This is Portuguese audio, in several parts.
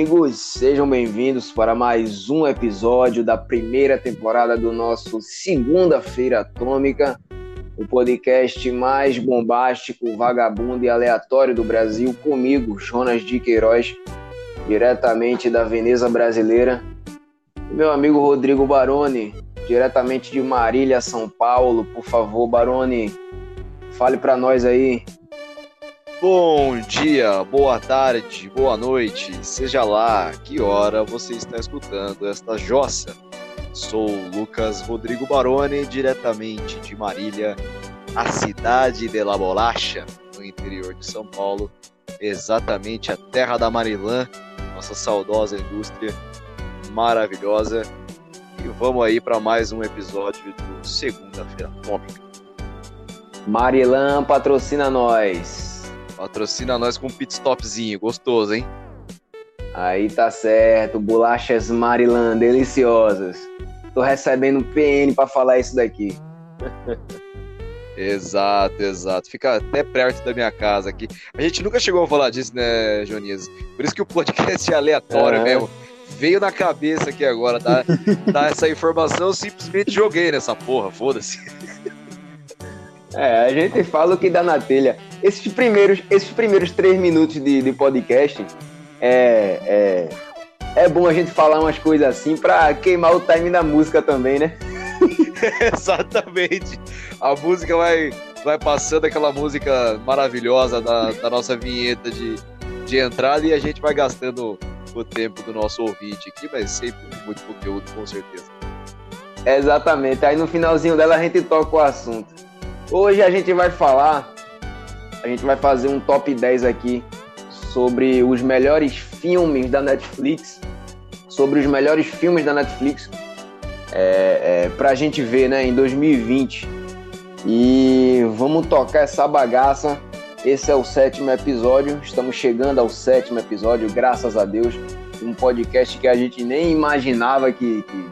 Amigos, sejam bem-vindos para mais um episódio da primeira temporada do nosso Segunda-feira Atômica, o podcast mais bombástico, vagabundo e aleatório do Brasil, comigo, Jonas de Queiroz, diretamente da Veneza Brasileira, e meu amigo Rodrigo Baroni, diretamente de Marília, São Paulo. Por favor, Baroni, fale para nós aí Bom dia, boa tarde, boa noite, seja lá que hora você está escutando esta jossa. Sou Lucas Rodrigo Baroni, diretamente de Marília, a cidade de La Bolacha, no interior de São Paulo, exatamente a terra da Marilã, nossa saudosa indústria maravilhosa. E vamos aí para mais um episódio do Segunda-feira Atômica. Marilã patrocina nós. Patrocina nós com um pit stopzinho, gostoso, hein? Aí tá certo, bolachas Maryland, deliciosas. Tô recebendo PN para falar isso daqui. exato, exato. Fica até perto da minha casa aqui. A gente nunca chegou a falar disso, né, Joninhas? Por isso que o podcast é aleatório é. mesmo. Veio na cabeça aqui agora, tá? tá essa informação, eu simplesmente joguei nessa porra, foda-se. É, a gente fala o que dá na telha. Esses primeiros, esses primeiros três minutos de, de podcast é, é, é bom a gente falar umas coisas assim pra queimar o time da música também, né? Exatamente. A música vai, vai passando aquela música maravilhosa da, da nossa vinheta de, de entrada e a gente vai gastando o tempo do nosso ouvinte aqui, mas sempre muito conteúdo, com certeza. Exatamente. Aí no finalzinho dela a gente toca o assunto. Hoje a gente vai falar, a gente vai fazer um top 10 aqui sobre os melhores filmes da Netflix, sobre os melhores filmes da Netflix é, é, pra gente ver, né, em 2020. E vamos tocar essa bagaça. Esse é o sétimo episódio, estamos chegando ao sétimo episódio, graças a Deus. Um podcast que a gente nem imaginava que, que,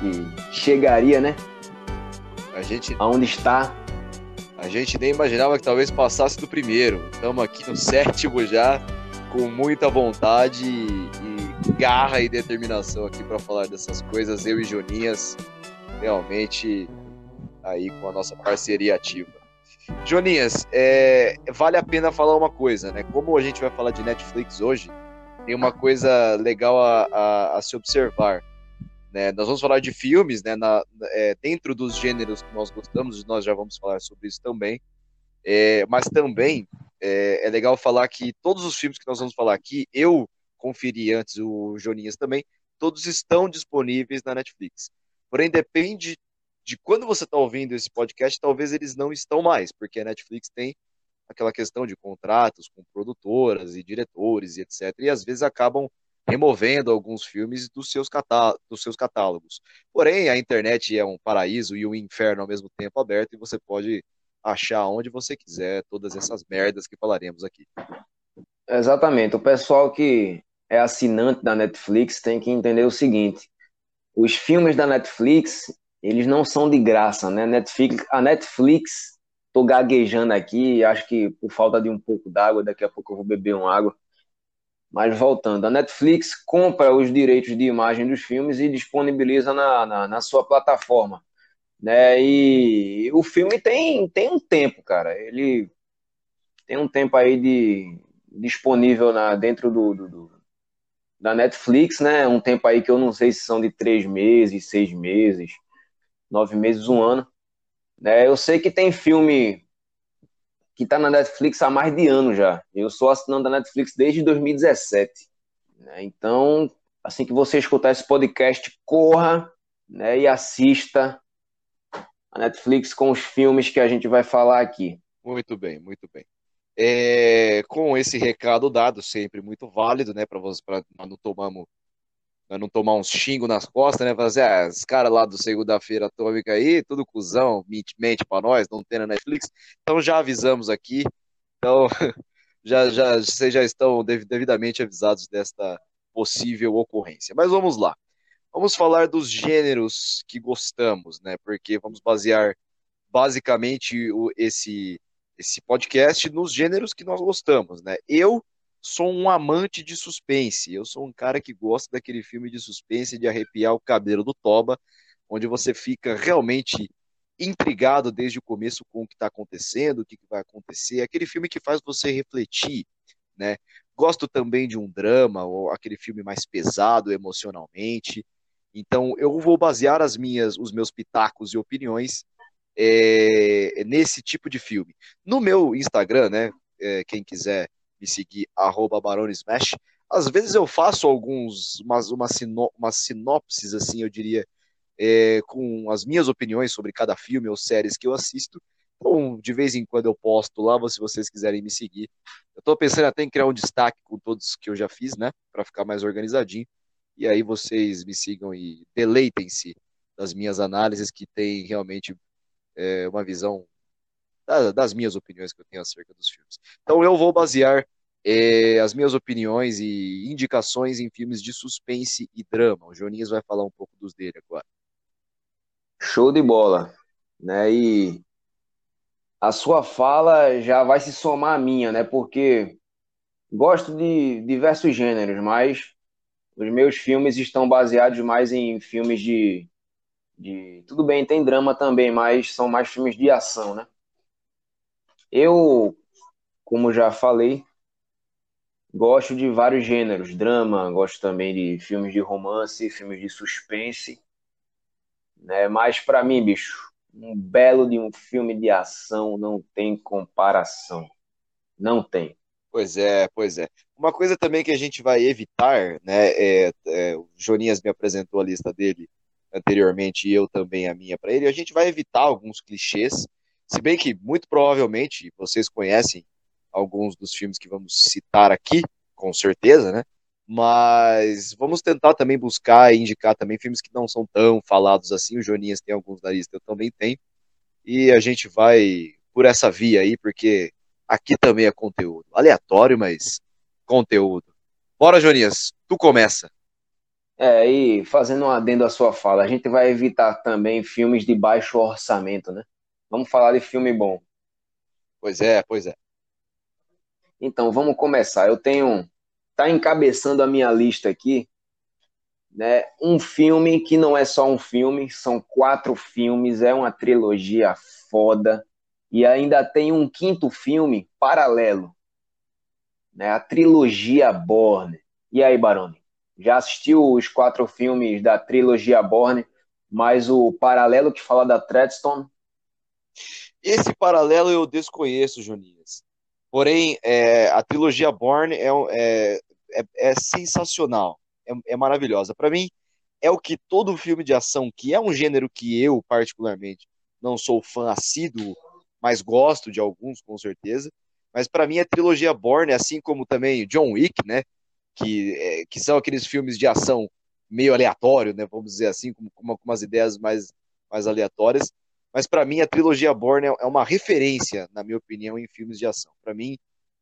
que chegaria, né? A gente. Aonde está. A gente nem imaginava que talvez passasse do primeiro. Estamos aqui no sétimo já, com muita vontade e garra e determinação aqui para falar dessas coisas. Eu e Joninhas, realmente aí com a nossa parceria ativa. Joninhas, é, vale a pena falar uma coisa, né? Como a gente vai falar de Netflix hoje, tem uma coisa legal a, a, a se observar. Né? Nós vamos falar de filmes, né? Na, é, dentro dos gêneros que nós gostamos, nós já vamos falar sobre isso também. É, mas também é, é, legal falar que todos os filmes que nós vamos falar aqui, eu conferi antes, o Joninhas também, todos estão disponíveis na Netflix. Porém, depende de quando você está ouvindo esse podcast, talvez eles não estão mais, porque a Netflix tem aquela questão de contratos com produtoras e diretores e etc. E às vezes acabam removendo alguns filmes dos seus, dos seus catálogos. Porém, a internet é um paraíso e um inferno ao mesmo tempo aberto e você pode achar onde você quiser todas essas merdas que falaremos aqui. Exatamente. O pessoal que é assinante da Netflix tem que entender o seguinte: os filmes da Netflix eles não são de graça, né? Netflix, a Netflix, tô gaguejando aqui, acho que por falta de um pouco d'água, daqui a pouco eu vou beber uma água. Mas voltando, a Netflix compra os direitos de imagem dos filmes e disponibiliza na, na, na, sua plataforma. Né? E o filme tem, tem um tempo, cara. Ele tem um tempo aí de, disponível na, dentro do, do, do, da Netflix, né? Um tempo aí que eu não sei se são de três meses, seis meses, nove meses, um ano. Né? Eu sei que tem filme que está na Netflix há mais de ano já. Eu sou assinante da Netflix desde 2017. Né? Então, assim que você escutar esse podcast, corra né, e assista a Netflix com os filmes que a gente vai falar aqui. Muito bem, muito bem. É, com esse recado dado, sempre muito válido, né, para não tomarmos não tomar uns xingos nas costas, né? Fazer, assim, ah, os caras lá do Segunda-feira Atômica aí, tudo cuzão, mente, mente pra nós, não tem na Netflix. Então já avisamos aqui. Então, já, já, vocês já estão devidamente avisados desta possível ocorrência. Mas vamos lá. Vamos falar dos gêneros que gostamos, né? Porque vamos basear basicamente o, esse, esse podcast nos gêneros que nós gostamos, né? Eu sou um amante de suspense. Eu sou um cara que gosta daquele filme de suspense de arrepiar o cabelo do Toba, onde você fica realmente intrigado desde o começo com o que está acontecendo, o que, vai acontecer. Aquele filme que faz você refletir, né? Gosto também de um drama, ou aquele filme mais pesado emocionalmente. Então, eu vou basear as minhas, os meus pitacos e opiniões é, nesse tipo de filme. No meu Instagram, né? É, quem quiser me seguir, arroba Baronesmash, às vezes eu faço alguns, umas, umas, sinop, umas sinopses, assim, eu diria, é, com as minhas opiniões sobre cada filme ou séries que eu assisto. Então, de vez em quando eu posto lá, se vocês quiserem me seguir. Eu estou pensando até em criar um destaque com todos que eu já fiz, né? Para ficar mais organizadinho. E aí vocês me sigam e deleitem-se das minhas análises, que tem realmente é, uma visão da, das minhas opiniões que eu tenho acerca dos filmes. Então eu vou basear é, as minhas opiniões e indicações em filmes de suspense e drama. O Joninhas vai falar um pouco dos dele agora. Show de bola, né? E a sua fala já vai se somar à minha, né? Porque gosto de diversos gêneros, mas os meus filmes estão baseados mais em filmes de, de tudo bem, tem drama também, mas são mais filmes de ação, né? Eu, como já falei, gosto de vários gêneros, drama, gosto também de filmes de romance, filmes de suspense né? Mas para mim, bicho, um belo de um filme de ação não tem comparação. Não tem. Pois é, pois é. Uma coisa também que a gente vai evitar, né? É, é, o Joninhas me apresentou a lista dele anteriormente e eu também a minha para ele. A gente vai evitar alguns clichês, se bem que muito provavelmente vocês conhecem alguns dos filmes que vamos citar aqui, com certeza, né? Mas vamos tentar também buscar e indicar também filmes que não são tão falados assim. O Joninhas tem alguns na lista, eu também tenho. E a gente vai por essa via aí, porque aqui também é conteúdo. Aleatório, mas conteúdo. Bora, Joninhas, tu começa. É, e fazendo um adendo à sua fala, a gente vai evitar também filmes de baixo orçamento, né? Vamos falar de filme bom. Pois é, pois é. Então, vamos começar. Eu tenho tá encabeçando a minha lista aqui, né? Um filme que não é só um filme, são quatro filmes, é uma trilogia foda e ainda tem um quinto filme paralelo, né? A trilogia Borne. E aí, Baroni? Já assistiu os quatro filmes da trilogia Borne, mais o paralelo que fala da Treadstone? Esse paralelo eu desconheço, Jonias. Porém, é, a trilogia Born é, é, é, é sensacional, é, é maravilhosa. Para mim, é o que todo filme de ação, que é um gênero que eu, particularmente, não sou fã assíduo, mas gosto de alguns, com certeza. Mas para mim, a trilogia Born, assim como também John Wick, né? Que, é, que são aqueles filmes de ação meio aleatório, né? Vamos dizer assim, com, com umas ideias mais, mais aleatórias mas para mim a trilogia Bourne é uma referência, na minha opinião, em filmes de ação. Para mim,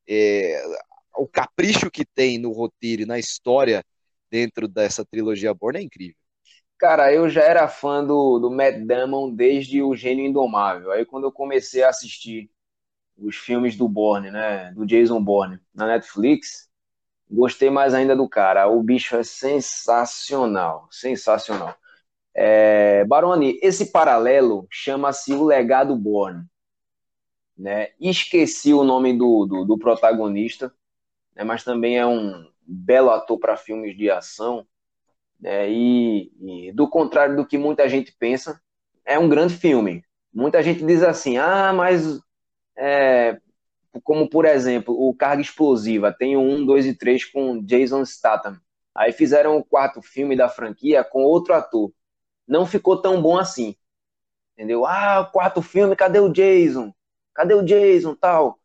é, o capricho que tem no roteiro e na história dentro dessa trilogia Bourne é incrível. Cara, eu já era fã do, do Matt Damon desde O Gênio Indomável. Aí quando eu comecei a assistir os filmes do Bourne, né, do Jason Bourne, na Netflix, gostei mais ainda do cara. O bicho é sensacional, sensacional. É, Baroni, esse paralelo chama-se O Legado Born. Né? Esqueci o nome do, do, do protagonista, né? mas também é um belo ator para filmes de ação. Né? E, e, do contrário do que muita gente pensa, é um grande filme. Muita gente diz assim: ah, mas. É, como por exemplo, o Carga Explosiva tem o 1, 2 e 3 com Jason Statham. Aí fizeram o quarto filme da franquia com outro ator não ficou tão bom assim. Entendeu? Ah, quarto filme, cadê o Jason? Cadê o Jason, tal?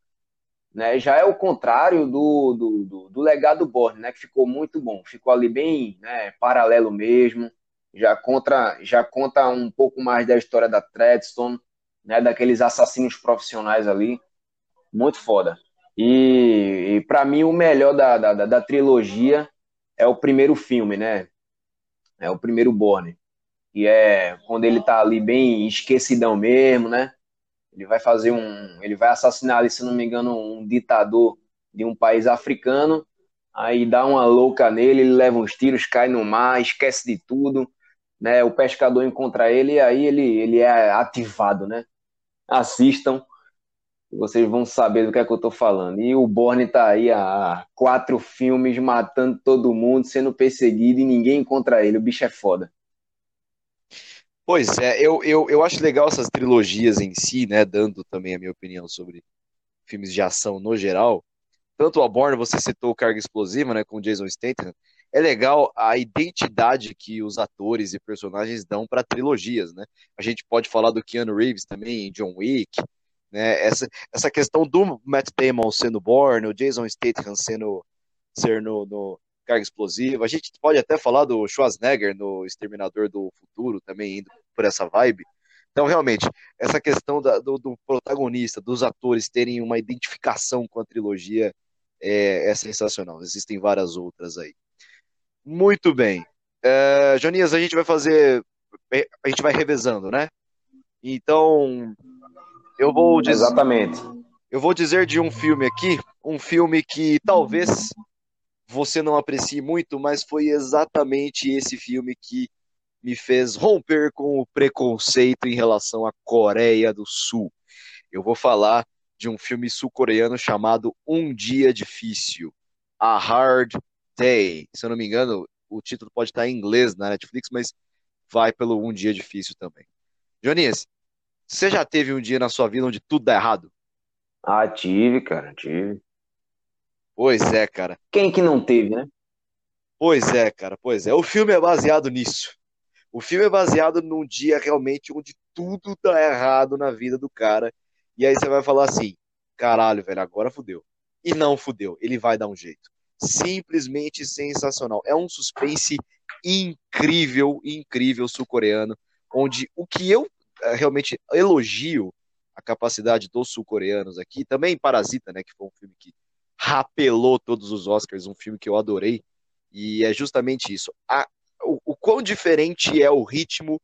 Né, já é o contrário do, do, do, do legado Borne, né, que ficou muito bom. Ficou ali bem né, paralelo mesmo. Já, contra, já conta um pouco mais da história da Treadstone, né, daqueles assassinos profissionais ali. Muito foda. E, e para mim, o melhor da, da, da, trilogia é o primeiro filme, né? É o primeiro Borne que é quando ele tá ali bem esquecidão mesmo, né? Ele vai fazer um. Ele vai assassinar ali, se não me engano, um ditador de um país africano, aí dá uma louca nele, ele leva uns tiros, cai no mar, esquece de tudo, né? O pescador encontra ele e aí ele, ele é ativado, né? Assistam, vocês vão saber do que é que eu tô falando. E o Borne tá aí há quatro filmes matando todo mundo, sendo perseguido e ninguém encontra ele. O bicho é foda. Pois é, eu, eu, eu acho legal essas trilogias em si, né? Dando também a minha opinião sobre filmes de ação no geral. Tanto a Born, você citou Carga Explosiva, né? Com Jason Statham. É legal a identidade que os atores e personagens dão para trilogias, né? A gente pode falar do Keanu Reeves também em John Wick, né? Essa, essa questão do Matt Damon sendo Born, o Jason Statham sendo ser no, no carga explosiva. A gente pode até falar do Schwarzenegger no Exterminador do Futuro, também indo por essa vibe. Então, realmente, essa questão da, do, do, protagonista, dos atores terem uma identificação com a trilogia é, é sensacional. Existem várias outras aí. Muito bem. É, Jonias, a gente vai fazer. A gente vai revezando, né? Então, eu vou dizer. Exatamente. Eu vou dizer de um filme aqui, um filme que talvez você não aprecie muito, mas foi exatamente esse filme que me fez romper com o preconceito em relação à Coreia do Sul. Eu vou falar de um filme sul-coreano chamado Um Dia Difícil, A Hard Day. Se eu não me engano, o título pode estar em inglês na Netflix, mas vai pelo Um Dia Difícil também. Joninhas, você já teve um dia na sua vida onde tudo dá errado? Ah, tive, cara, tive. Pois é, cara. Quem que não teve, né? Pois é, cara, pois é. O filme é baseado nisso. O filme é baseado num dia realmente onde tudo tá errado na vida do cara. E aí você vai falar assim: caralho, velho, agora fudeu. E não fudeu, ele vai dar um jeito. Simplesmente sensacional. É um suspense incrível, incrível sul-coreano, onde o que eu eh, realmente elogio a capacidade dos sul-coreanos aqui, também Parasita, né, que foi um filme que rapelou todos os Oscars, um filme que eu adorei, e é justamente isso. A, o, o quão diferente é o ritmo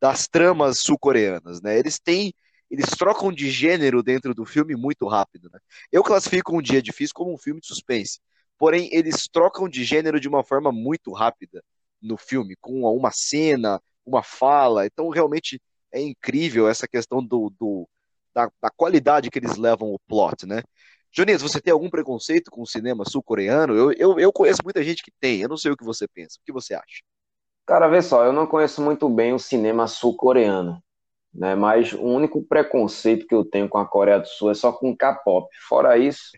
das tramas sul-coreanas, né? Eles têm, eles trocam de gênero dentro do filme muito rápido, né? Eu classifico Um Dia Difícil como um filme de suspense, porém eles trocam de gênero de uma forma muito rápida no filme, com uma cena, uma fala, então realmente é incrível essa questão do, do da, da qualidade que eles levam o plot, né? Jones, você tem algum preconceito com o cinema sul-coreano? Eu, eu, eu conheço muita gente que tem, eu não sei o que você pensa. O que você acha? Cara, vê só, eu não conheço muito bem o cinema sul-coreano, né? Mas o único preconceito que eu tenho com a Coreia do Sul é só com K-pop. Fora isso,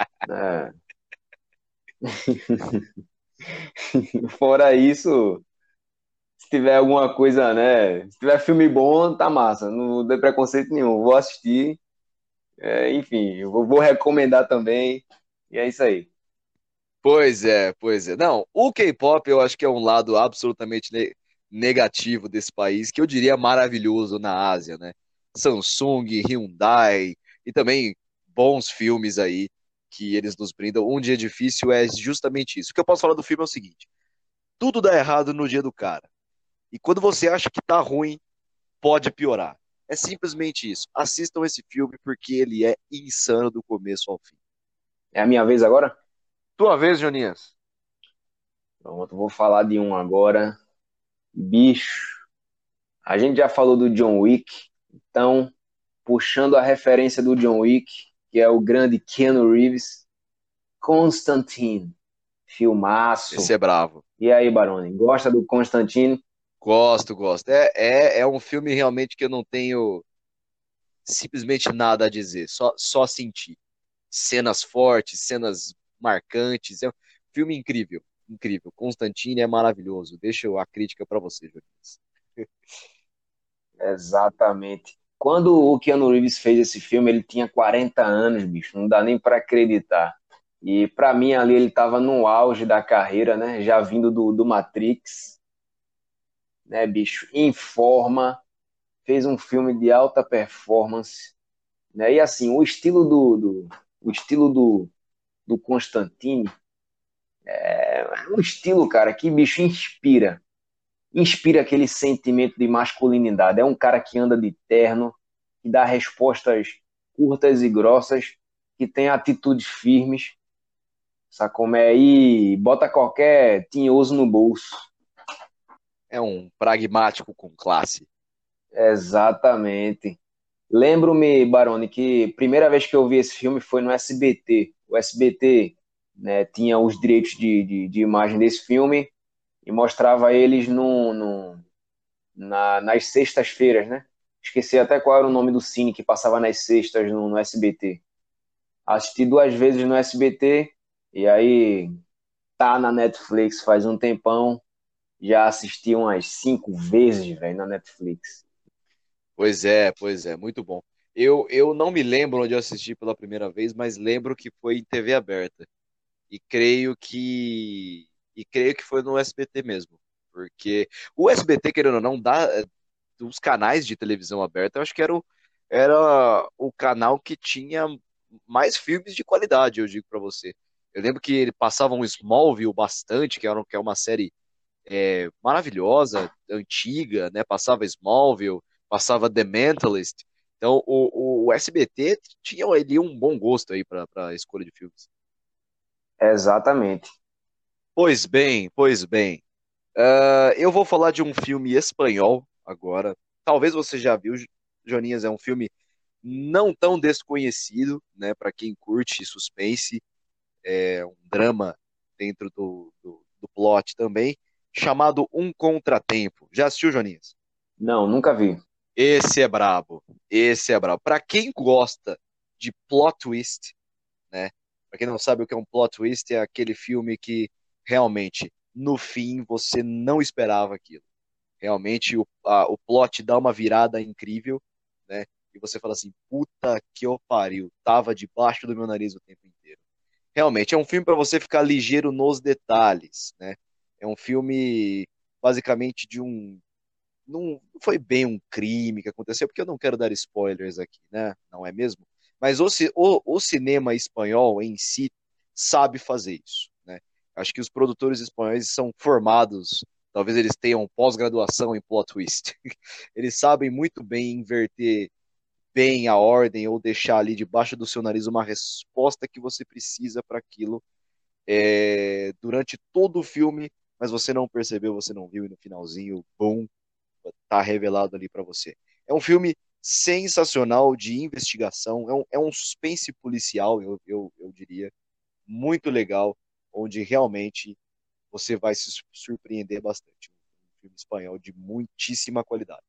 né? Fora isso, se tiver alguma coisa, né? Se tiver filme bom, tá massa. Não tem preconceito nenhum. Vou assistir é, enfim, eu vou recomendar também. E é isso aí. Pois é, pois é. Não, o K-pop eu acho que é um lado absolutamente ne negativo desse país, que eu diria maravilhoso na Ásia, né? Samsung, Hyundai e também bons filmes aí que eles nos brindam. Um dia difícil é justamente isso. O que eu posso falar do filme é o seguinte: tudo dá errado no dia do cara. E quando você acha que tá ruim, pode piorar. É simplesmente isso. Assistam esse filme porque ele é insano do começo ao fim. É a minha vez agora? Tua vez, Joninhas. Pronto, vou falar de um agora. Bicho. A gente já falou do John Wick, então, puxando a referência do John Wick, que é o grande Keanu Reeves, Constantine. Filmaço. Esse é bravo. E aí, Baroni, gosta do Constantine? Gosto, gosto. É, é, é um filme realmente que eu não tenho simplesmente nada a dizer, só, só sentir. Cenas fortes, cenas marcantes. É um filme incrível, incrível. Constantine é maravilhoso. Deixa a crítica para você, Júlio. Exatamente. Quando o Keanu Reeves fez esse filme, ele tinha 40 anos, bicho. Não dá nem para acreditar. E para mim ali ele estava no auge da carreira, né? Já vindo do, do Matrix né, bicho, em forma, fez um filme de alta performance, né? E assim, o estilo do, do o estilo do, do Constantine é um estilo, cara, que bicho inspira. Inspira aquele sentimento de masculinidade. É um cara que anda de terno, que dá respostas curtas e grossas, que tem atitudes firmes, sacomé aí bota qualquer tinhoso no bolso. É um pragmático com classe. Exatamente. Lembro-me, Baroni, que primeira vez que eu vi esse filme foi no SBT. O SBT né, tinha os direitos de, de, de, imagem desse filme e mostrava eles no, no na, nas sextas-feiras, né? Esqueci até qual era o nome do cine que passava nas sextas no, no SBT. Assisti duas vezes no SBT e aí tá na Netflix faz um tempão. Já assisti umas cinco vezes, velho, na Netflix. Pois é, pois é, muito bom. Eu, eu não me lembro onde eu assisti pela primeira vez, mas lembro que foi em TV aberta. E creio que e creio que foi no SBT mesmo, porque o SBT querendo ou não dá eh, dos canais de televisão aberta, eu acho que era o, era o canal que tinha mais filmes de qualidade, eu digo para você. Eu lembro que ele passava um Smallville bastante, que é uma série é, maravilhosa, antiga, né? Passava Smallville, passava The Mentalist. Então, o, o SBT tinha ali um bom gosto aí para a escolha de filmes. Exatamente. Pois bem, pois bem. Uh, eu vou falar de um filme espanhol agora. Talvez você já viu, Joninhas, é um filme não tão desconhecido, né, para quem curte suspense, é um drama dentro do, do, do plot também, chamado Um Contratempo. Já assistiu, Joninhas? Não, nunca vi. Esse é brabo. Esse é brabo. Para quem gosta de plot twist, né? Para quem não sabe o que é um plot twist, é aquele filme que realmente no fim você não esperava aquilo. Realmente o, a, o plot dá uma virada incrível, né? E você fala assim, puta que eu pariu, tava debaixo do meu nariz o tempo inteiro. Realmente é um filme para você ficar ligeiro nos detalhes, né? É um filme basicamente de um não foi bem um crime que aconteceu, porque eu não quero dar spoilers aqui, né? Não é mesmo? Mas o, o, o cinema espanhol em si sabe fazer isso, né? Acho que os produtores espanhóis são formados, talvez eles tenham pós-graduação em plot twist. eles sabem muito bem inverter bem a ordem ou deixar ali debaixo do seu nariz uma resposta que você precisa para aquilo é, durante todo o filme, mas você não percebeu, você não viu e no finalzinho, bom, tá revelado ali para você. É um filme sensacional de investigação, é um, é um suspense policial, eu, eu, eu diria, muito legal, onde realmente você vai se surpreender bastante. Um filme espanhol de muitíssima qualidade.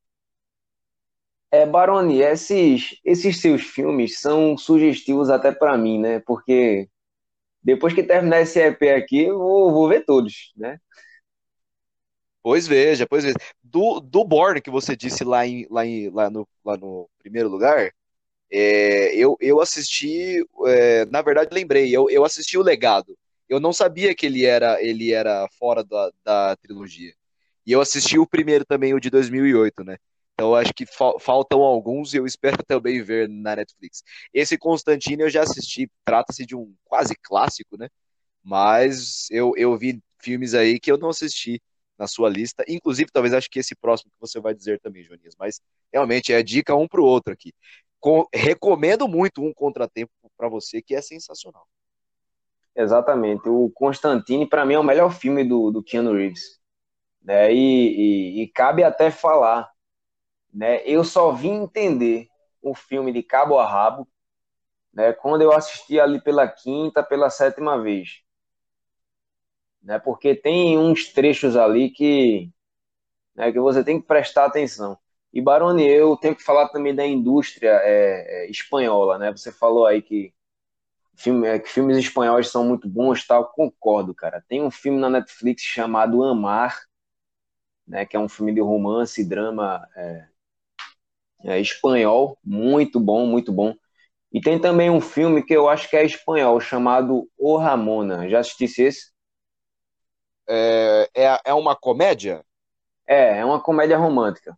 É, Baroni, esses, esses seus filmes são sugestivos até para mim, né? Porque depois que terminar esse EP aqui, eu vou, vou ver todos, né? Pois veja, pois veja. Do, do Born que você disse lá, em, lá, em, lá, no, lá no primeiro lugar, é, eu, eu assisti, é, na verdade lembrei, eu, eu assisti o Legado. Eu não sabia que ele era, ele era fora da, da trilogia. E eu assisti o primeiro também, o de 2008, né? Então acho que fa faltam alguns e eu espero também ver na Netflix. Esse Constantino eu já assisti, trata-se de um quase clássico, né? Mas eu, eu vi filmes aí que eu não assisti na sua lista. Inclusive, talvez acho que esse próximo que você vai dizer também, Jonias. Mas realmente é dica um para o outro aqui. Com, recomendo muito um contratempo para você, que é sensacional. Exatamente. O Constantine, para mim, é o melhor filme do, do Keanu Reeves. Né? E, e, e cabe até falar. Né? Eu só vim entender o filme de cabo a rabo né, quando eu assisti ali pela quinta, pela sétima vez né? Porque tem uns trechos ali que, né, que você tem que prestar atenção. E Baroni, eu tenho que falar também da indústria é, é, espanhola, né? Você falou aí que, filme, é, que filmes espanhóis são muito bons, tal. Concordo, cara. Tem um filme na Netflix chamado Amar, né? Que é um filme de romance e drama é, espanhol, muito bom, muito bom. E tem também um filme que eu acho que é espanhol, chamado O Ramona. Já assistisse esse? É, é, é uma comédia? É, é uma comédia romântica.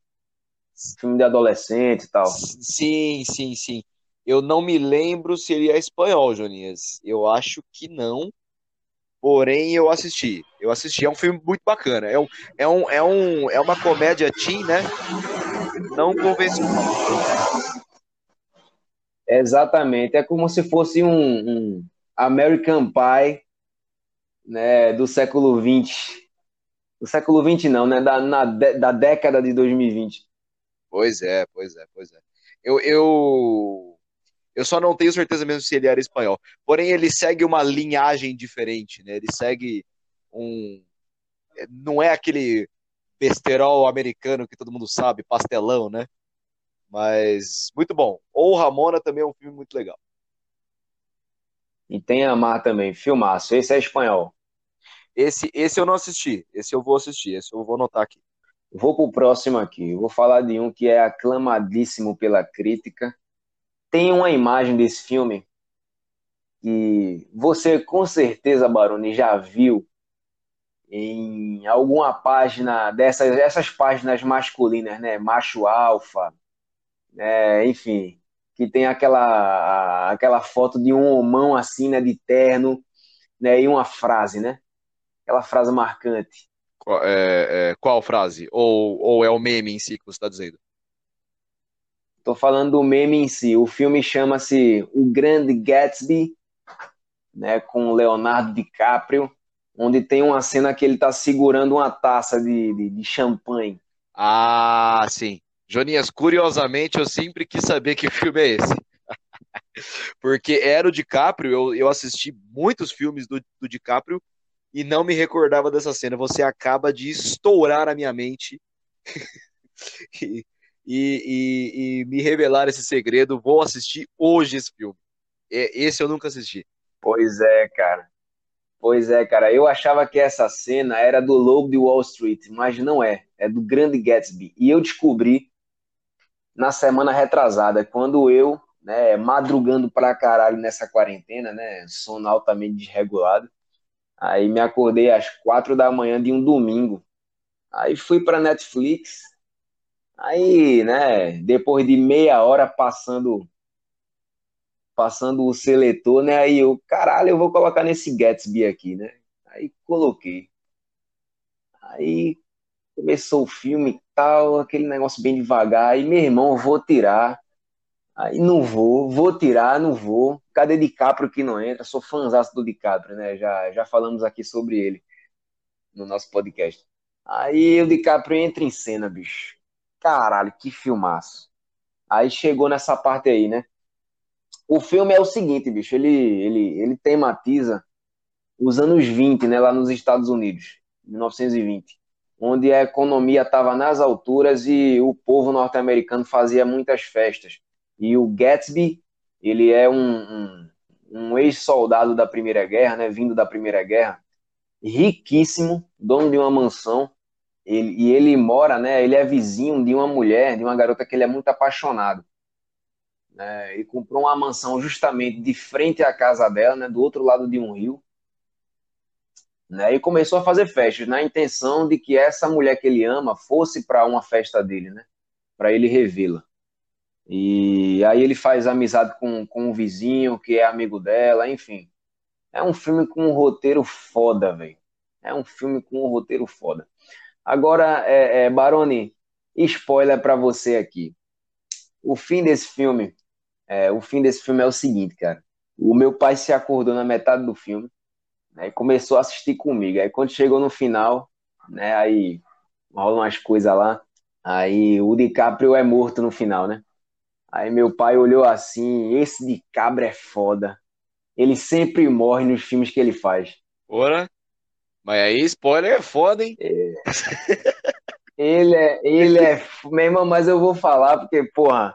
Filme de adolescente e tal. Sim, sim, sim. Eu não me lembro se ele é espanhol, Jonias. Eu acho que não. Porém, eu assisti. Eu assisti. É um filme muito bacana. É, um, é, um, é, um, é uma comédia teen, né? Não convencional. Exatamente. É como se fosse um, um American Pie né, do século XX. Do século XX não, né? Da, na, da década de 2020. Pois é, pois é, pois é. Eu, eu, eu só não tenho certeza mesmo se ele era espanhol. Porém, ele segue uma linhagem diferente, né? Ele segue um. Não é aquele besterol americano que todo mundo sabe, pastelão, né? Mas muito bom. Ou Ramona também é um filme muito legal. E tem Amar também, filmaço. Esse é espanhol. Esse, esse eu não assisti. Esse eu vou assistir. Esse eu vou anotar aqui. Vou pro próximo aqui. Vou falar de um que é aclamadíssimo pela crítica. Tem uma imagem desse filme que você com certeza, Baroni, já viu em alguma página dessas essas páginas masculinas, né? Macho alfa, né? enfim, que tem aquela aquela foto de um homão assim, né, de terno, né, e uma frase, né? Aquela frase marcante. Qual, é, é, qual frase? Ou, ou é o meme em si que você está dizendo? Estou falando do meme em si. O filme chama-se O Grande Gatsby, né, com Leonardo DiCaprio, onde tem uma cena que ele está segurando uma taça de, de, de champanhe. Ah, sim. Joninhas, curiosamente, eu sempre quis saber que filme é esse. Porque era o DiCaprio, eu, eu assisti muitos filmes do, do DiCaprio e não me recordava dessa cena. Você acaba de estourar a minha mente e, e, e, me revelar esse segredo. Vou assistir hoje esse filme. Esse eu nunca assisti. Pois é, cara. Pois é, cara. Eu achava que essa cena era do Lobo de Wall Street, mas não é. É do Grande Gatsby. E eu descobri na semana retrasada, quando eu, né, madrugando pra caralho nessa quarentena, né, sono altamente desregulado, aí me acordei às quatro da manhã de um domingo. Aí fui pra Netflix, aí, né, depois de meia hora passando passando o seletor, né, aí eu, caralho, eu vou colocar nesse Gatsby aqui, né, aí coloquei. Aí começou o filme e tal, aquele negócio bem devagar, e meu irmão, vou tirar. Aí não vou, vou tirar, não vou. Cadê DiCaprio que não entra? Sou fãzaço do DiCaprio, né? Já, já falamos aqui sobre ele no nosso podcast. Aí o DiCaprio entra em cena, bicho. Caralho, que filmaço. Aí chegou nessa parte aí, né? O filme é o seguinte, bicho, ele, ele, ele tematiza os anos 20, né, lá nos Estados Unidos, 1920 onde a economia estava nas alturas e o povo norte-americano fazia muitas festas. E o Gatsby, ele é um, um, um ex-soldado da Primeira Guerra, né, vindo da Primeira Guerra, riquíssimo, dono de uma mansão, ele, e ele mora, né, ele é vizinho de uma mulher, de uma garota que ele é muito apaixonado. Né, ele comprou uma mansão justamente de frente à casa dela, né, do outro lado de um rio, né? E começou a fazer festas na intenção de que essa mulher que ele ama fosse para uma festa dele, né? Para ele revê-la. E aí ele faz amizade com, com um vizinho que é amigo dela, enfim. É um filme com um roteiro foda, velho. É um filme com um roteiro foda. Agora, é, é, Baroni, spoiler para você aqui. O fim desse filme, é, o fim desse filme é o seguinte, cara. O meu pai se acordou na metade do filme né, e começou a assistir comigo. Aí quando chegou no final, né, aí rola umas coisas lá, aí o DiCaprio é morto no final, né? Aí meu pai olhou assim, esse DiCaprio é foda. Ele sempre morre nos filmes que ele faz. Ora, mas aí spoiler é foda, hein? É. Ele é, ele é, mesmo, mas eu vou falar porque, porra,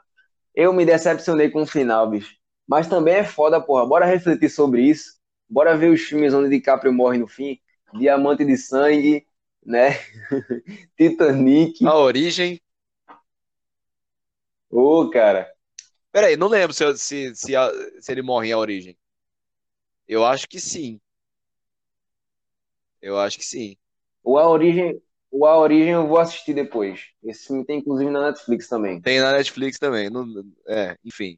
eu me decepcionei com o final, bicho. Mas também é foda, porra. Bora refletir sobre isso. Bora ver os filmes onde DiCaprio morre no fim. Diamante de Sangue, né? Titanic. A Origem. Ô, oh, cara. Peraí, não lembro se, se, se, a, se ele morre em A Origem. Eu acho que sim. Eu acho que sim. O A Origem, o A Origem eu vou assistir depois. Esse filme tem inclusive na Netflix também. Tem na Netflix também. é, enfim.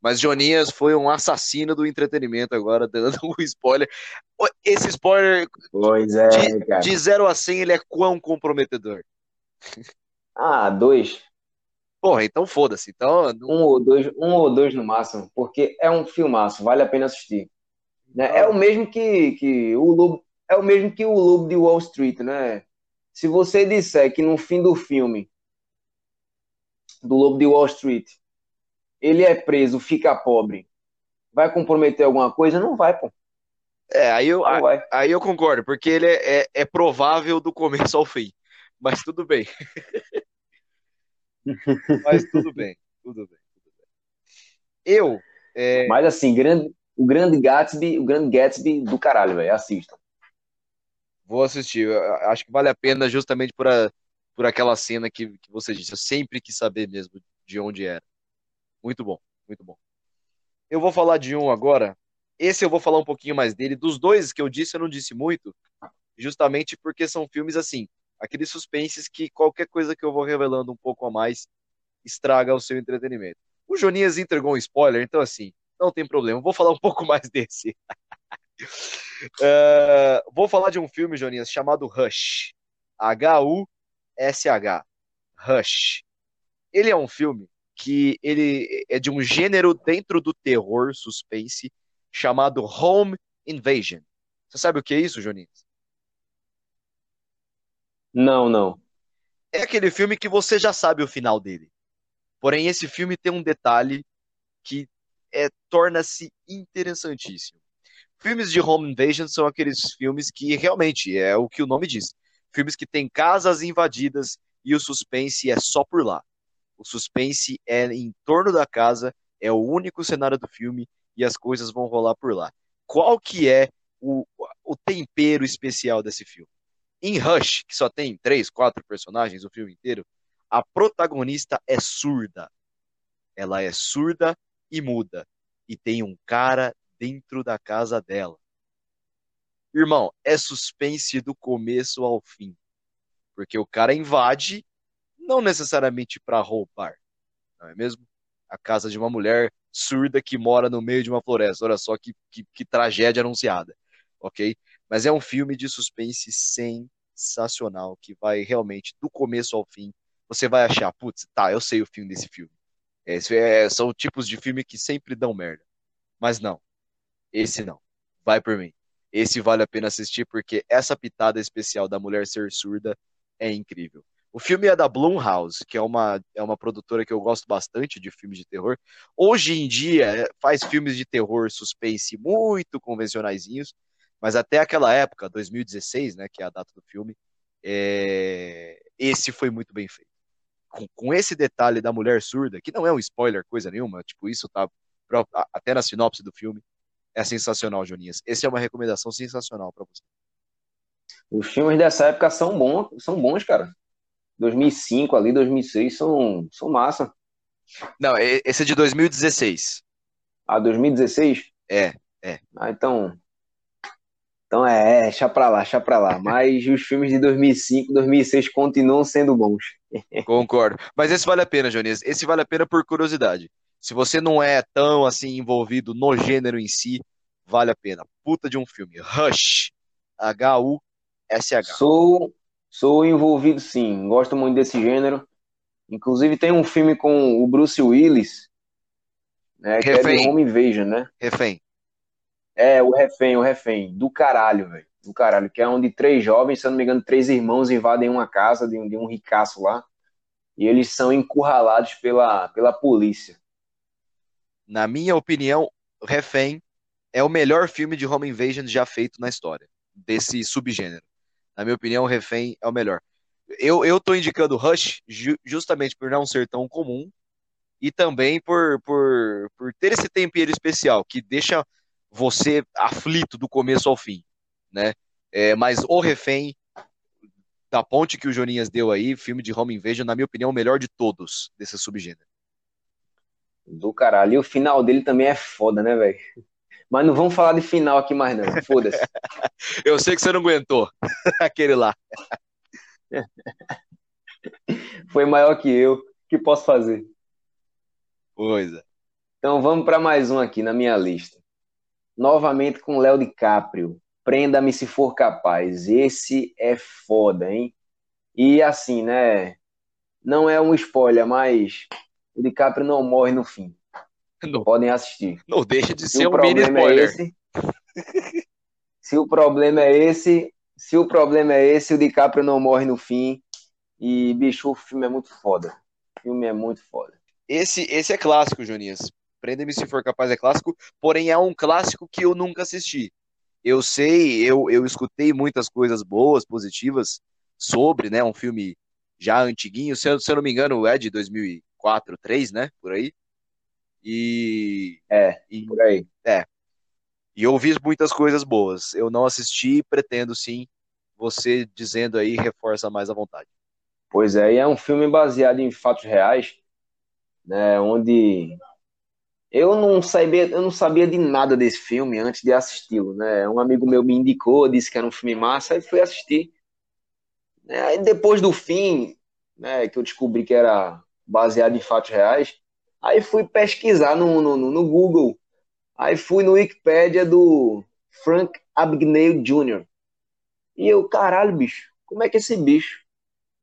Mas Joninhas foi um assassino do entretenimento agora, dando um spoiler. Esse spoiler pois é, de, de 0 a 100, ele é quão comprometedor? Ah, dois. Porra, então foda-se. Então, não... Um ou dois, um ou dois no máximo, porque é um filmaço, vale a pena assistir. Né? É o mesmo que, que o Lobo, é o mesmo que o Lobo de Wall Street, né? Se você disser que no fim do filme do Lobo de Wall Street ele é preso, fica pobre, vai comprometer alguma coisa? Não vai, pô. É, aí eu, aí eu concordo, porque ele é, é, é, provável do começo ao fim. Mas tudo bem. mas tudo bem, tudo bem, tudo bem. Eu. É... Mas assim, grande, o grande Gatsby, o grande Gatsby do caralho, velho. Assistam. Vou assistir. Eu acho que vale a pena justamente por, a, por aquela cena que, que você disse. Eu sempre quis saber mesmo de onde era. Muito bom, muito bom. Eu vou falar de um agora esse eu vou falar um pouquinho mais dele. Dos dois que eu disse, eu não disse muito, justamente porque são filmes assim, aqueles suspenses que qualquer coisa que eu vou revelando um pouco a mais estraga o seu entretenimento. O Jonias entregou um spoiler, então assim, não tem problema. Vou falar um pouco mais desse. Uh, vou falar de um filme, Jonias, chamado Rush. H-U-S-H. Rush. Ele é um filme que ele é de um gênero dentro do terror suspense chamado Home Invasion. Você sabe o que é isso, Joninho? Não, não. É aquele filme que você já sabe o final dele. Porém, esse filme tem um detalhe que é, torna-se interessantíssimo. Filmes de Home Invasion são aqueles filmes que realmente é o que o nome diz. Filmes que têm casas invadidas e o suspense é só por lá. O suspense é em torno da casa, é o único cenário do filme e as coisas vão rolar por lá. Qual que é o, o tempero especial desse filme? Em Rush, que só tem três, quatro personagens o filme inteiro, a protagonista é surda. Ela é surda e muda. E tem um cara dentro da casa dela. Irmão, é suspense do começo ao fim. Porque o cara invade, não necessariamente para roubar, não é mesmo? A casa de uma mulher surda que mora no meio de uma floresta. Olha só que, que, que tragédia anunciada, ok? Mas é um filme de suspense sensacional, que vai realmente, do começo ao fim, você vai achar, putz, tá, eu sei o fim desse filme. Esse é, são tipos de filme que sempre dão merda. Mas não, esse não. Vai por mim. Esse vale a pena assistir porque essa pitada especial da mulher ser surda é incrível. O filme é da Blumhouse, que é uma, é uma produtora que eu gosto bastante de filmes de terror. Hoje em dia é, faz filmes de terror suspense muito convencionaizinhos, mas até aquela época, 2016, né, que é a data do filme, é... esse foi muito bem feito. Com, com, esse detalhe da mulher surda, que não é um spoiler, coisa nenhuma, tipo, isso tá até na sinopse do filme, é sensacional, Joninhas. Essa é uma recomendação sensacional para você. Os filmes dessa época são bons, são bons, cara. 2005 ali, 2006 são, são massa. Não, esse é de 2016. Ah, 2016? É, é. Ah, então. Então é, é, deixa pra lá, deixa pra lá. Mas os filmes de 2005, 2006 continuam sendo bons. Concordo. Mas esse vale a pena, Jones. Esse vale a pena por curiosidade. Se você não é tão assim envolvido no gênero em si, vale a pena. Puta de um filme. Rush. H-U-S-H. Sou Sou envolvido sim, gosto muito desse gênero. Inclusive tem um filme com o Bruce Willis, né, que refém. é de Home Invasion, né? Refém. É, o Refém, o Refém, do caralho, velho. Do caralho, que é onde três jovens, se eu não me engano, três irmãos invadem uma casa de um, de um ricaço lá. E eles são encurralados pela, pela polícia. Na minha opinião, Refém é o melhor filme de Home Invasion já feito na história, desse subgênero. Na minha opinião, Refém é o melhor. Eu, eu tô indicando Rush ju justamente por não ser tão comum e também por, por, por ter esse tempero especial que deixa você aflito do começo ao fim, né? É, mas o Refém, da ponte que o Joninhas deu aí, filme de Home Invasion, na minha opinião, o melhor de todos desse subgênero. Do caralho. E o final dele também é foda, né, velho? Mas não vamos falar de final aqui mais, não. Foda-se. Eu sei que você não aguentou. Aquele lá. Foi maior que eu. O que posso fazer? Pois é. Então vamos para mais um aqui na minha lista. Novamente com Léo DiCaprio. Prenda-me se for capaz. Esse é foda, hein? E assim, né? não é um spoiler, mas o DiCaprio não morre no fim. Não, Podem assistir. Não deixa de se ser um mini é spoiler. É esse, se o problema é esse, se o problema é esse, o DiCaprio não morre no fim. E, bicho, o filme é muito foda. O filme é muito foda. Esse, esse é clássico, Jonias. Prenda-me se for capaz é clássico, porém é um clássico que eu nunca assisti. Eu sei, eu, eu escutei muitas coisas boas, positivas sobre, né? Um filme já antiguinho, se eu, se eu não me engano, é de 2004, 2003, né? Por aí. E. É, e, por aí. É. E eu ouvi muitas coisas boas. Eu não assisti, pretendo sim. Você dizendo aí reforça mais a vontade. Pois é, e é um filme baseado em fatos reais, né? Onde eu não sabia, eu não sabia de nada desse filme antes de assisti-lo, né? Um amigo meu me indicou, disse que era um filme massa, e fui assistir. Né? Aí depois do fim, né, que eu descobri que era baseado em fatos reais, aí fui pesquisar no, no, no Google, aí fui no Wikipedia do Frank Abagnale Jr. E eu, caralho, bicho, como é que esse bicho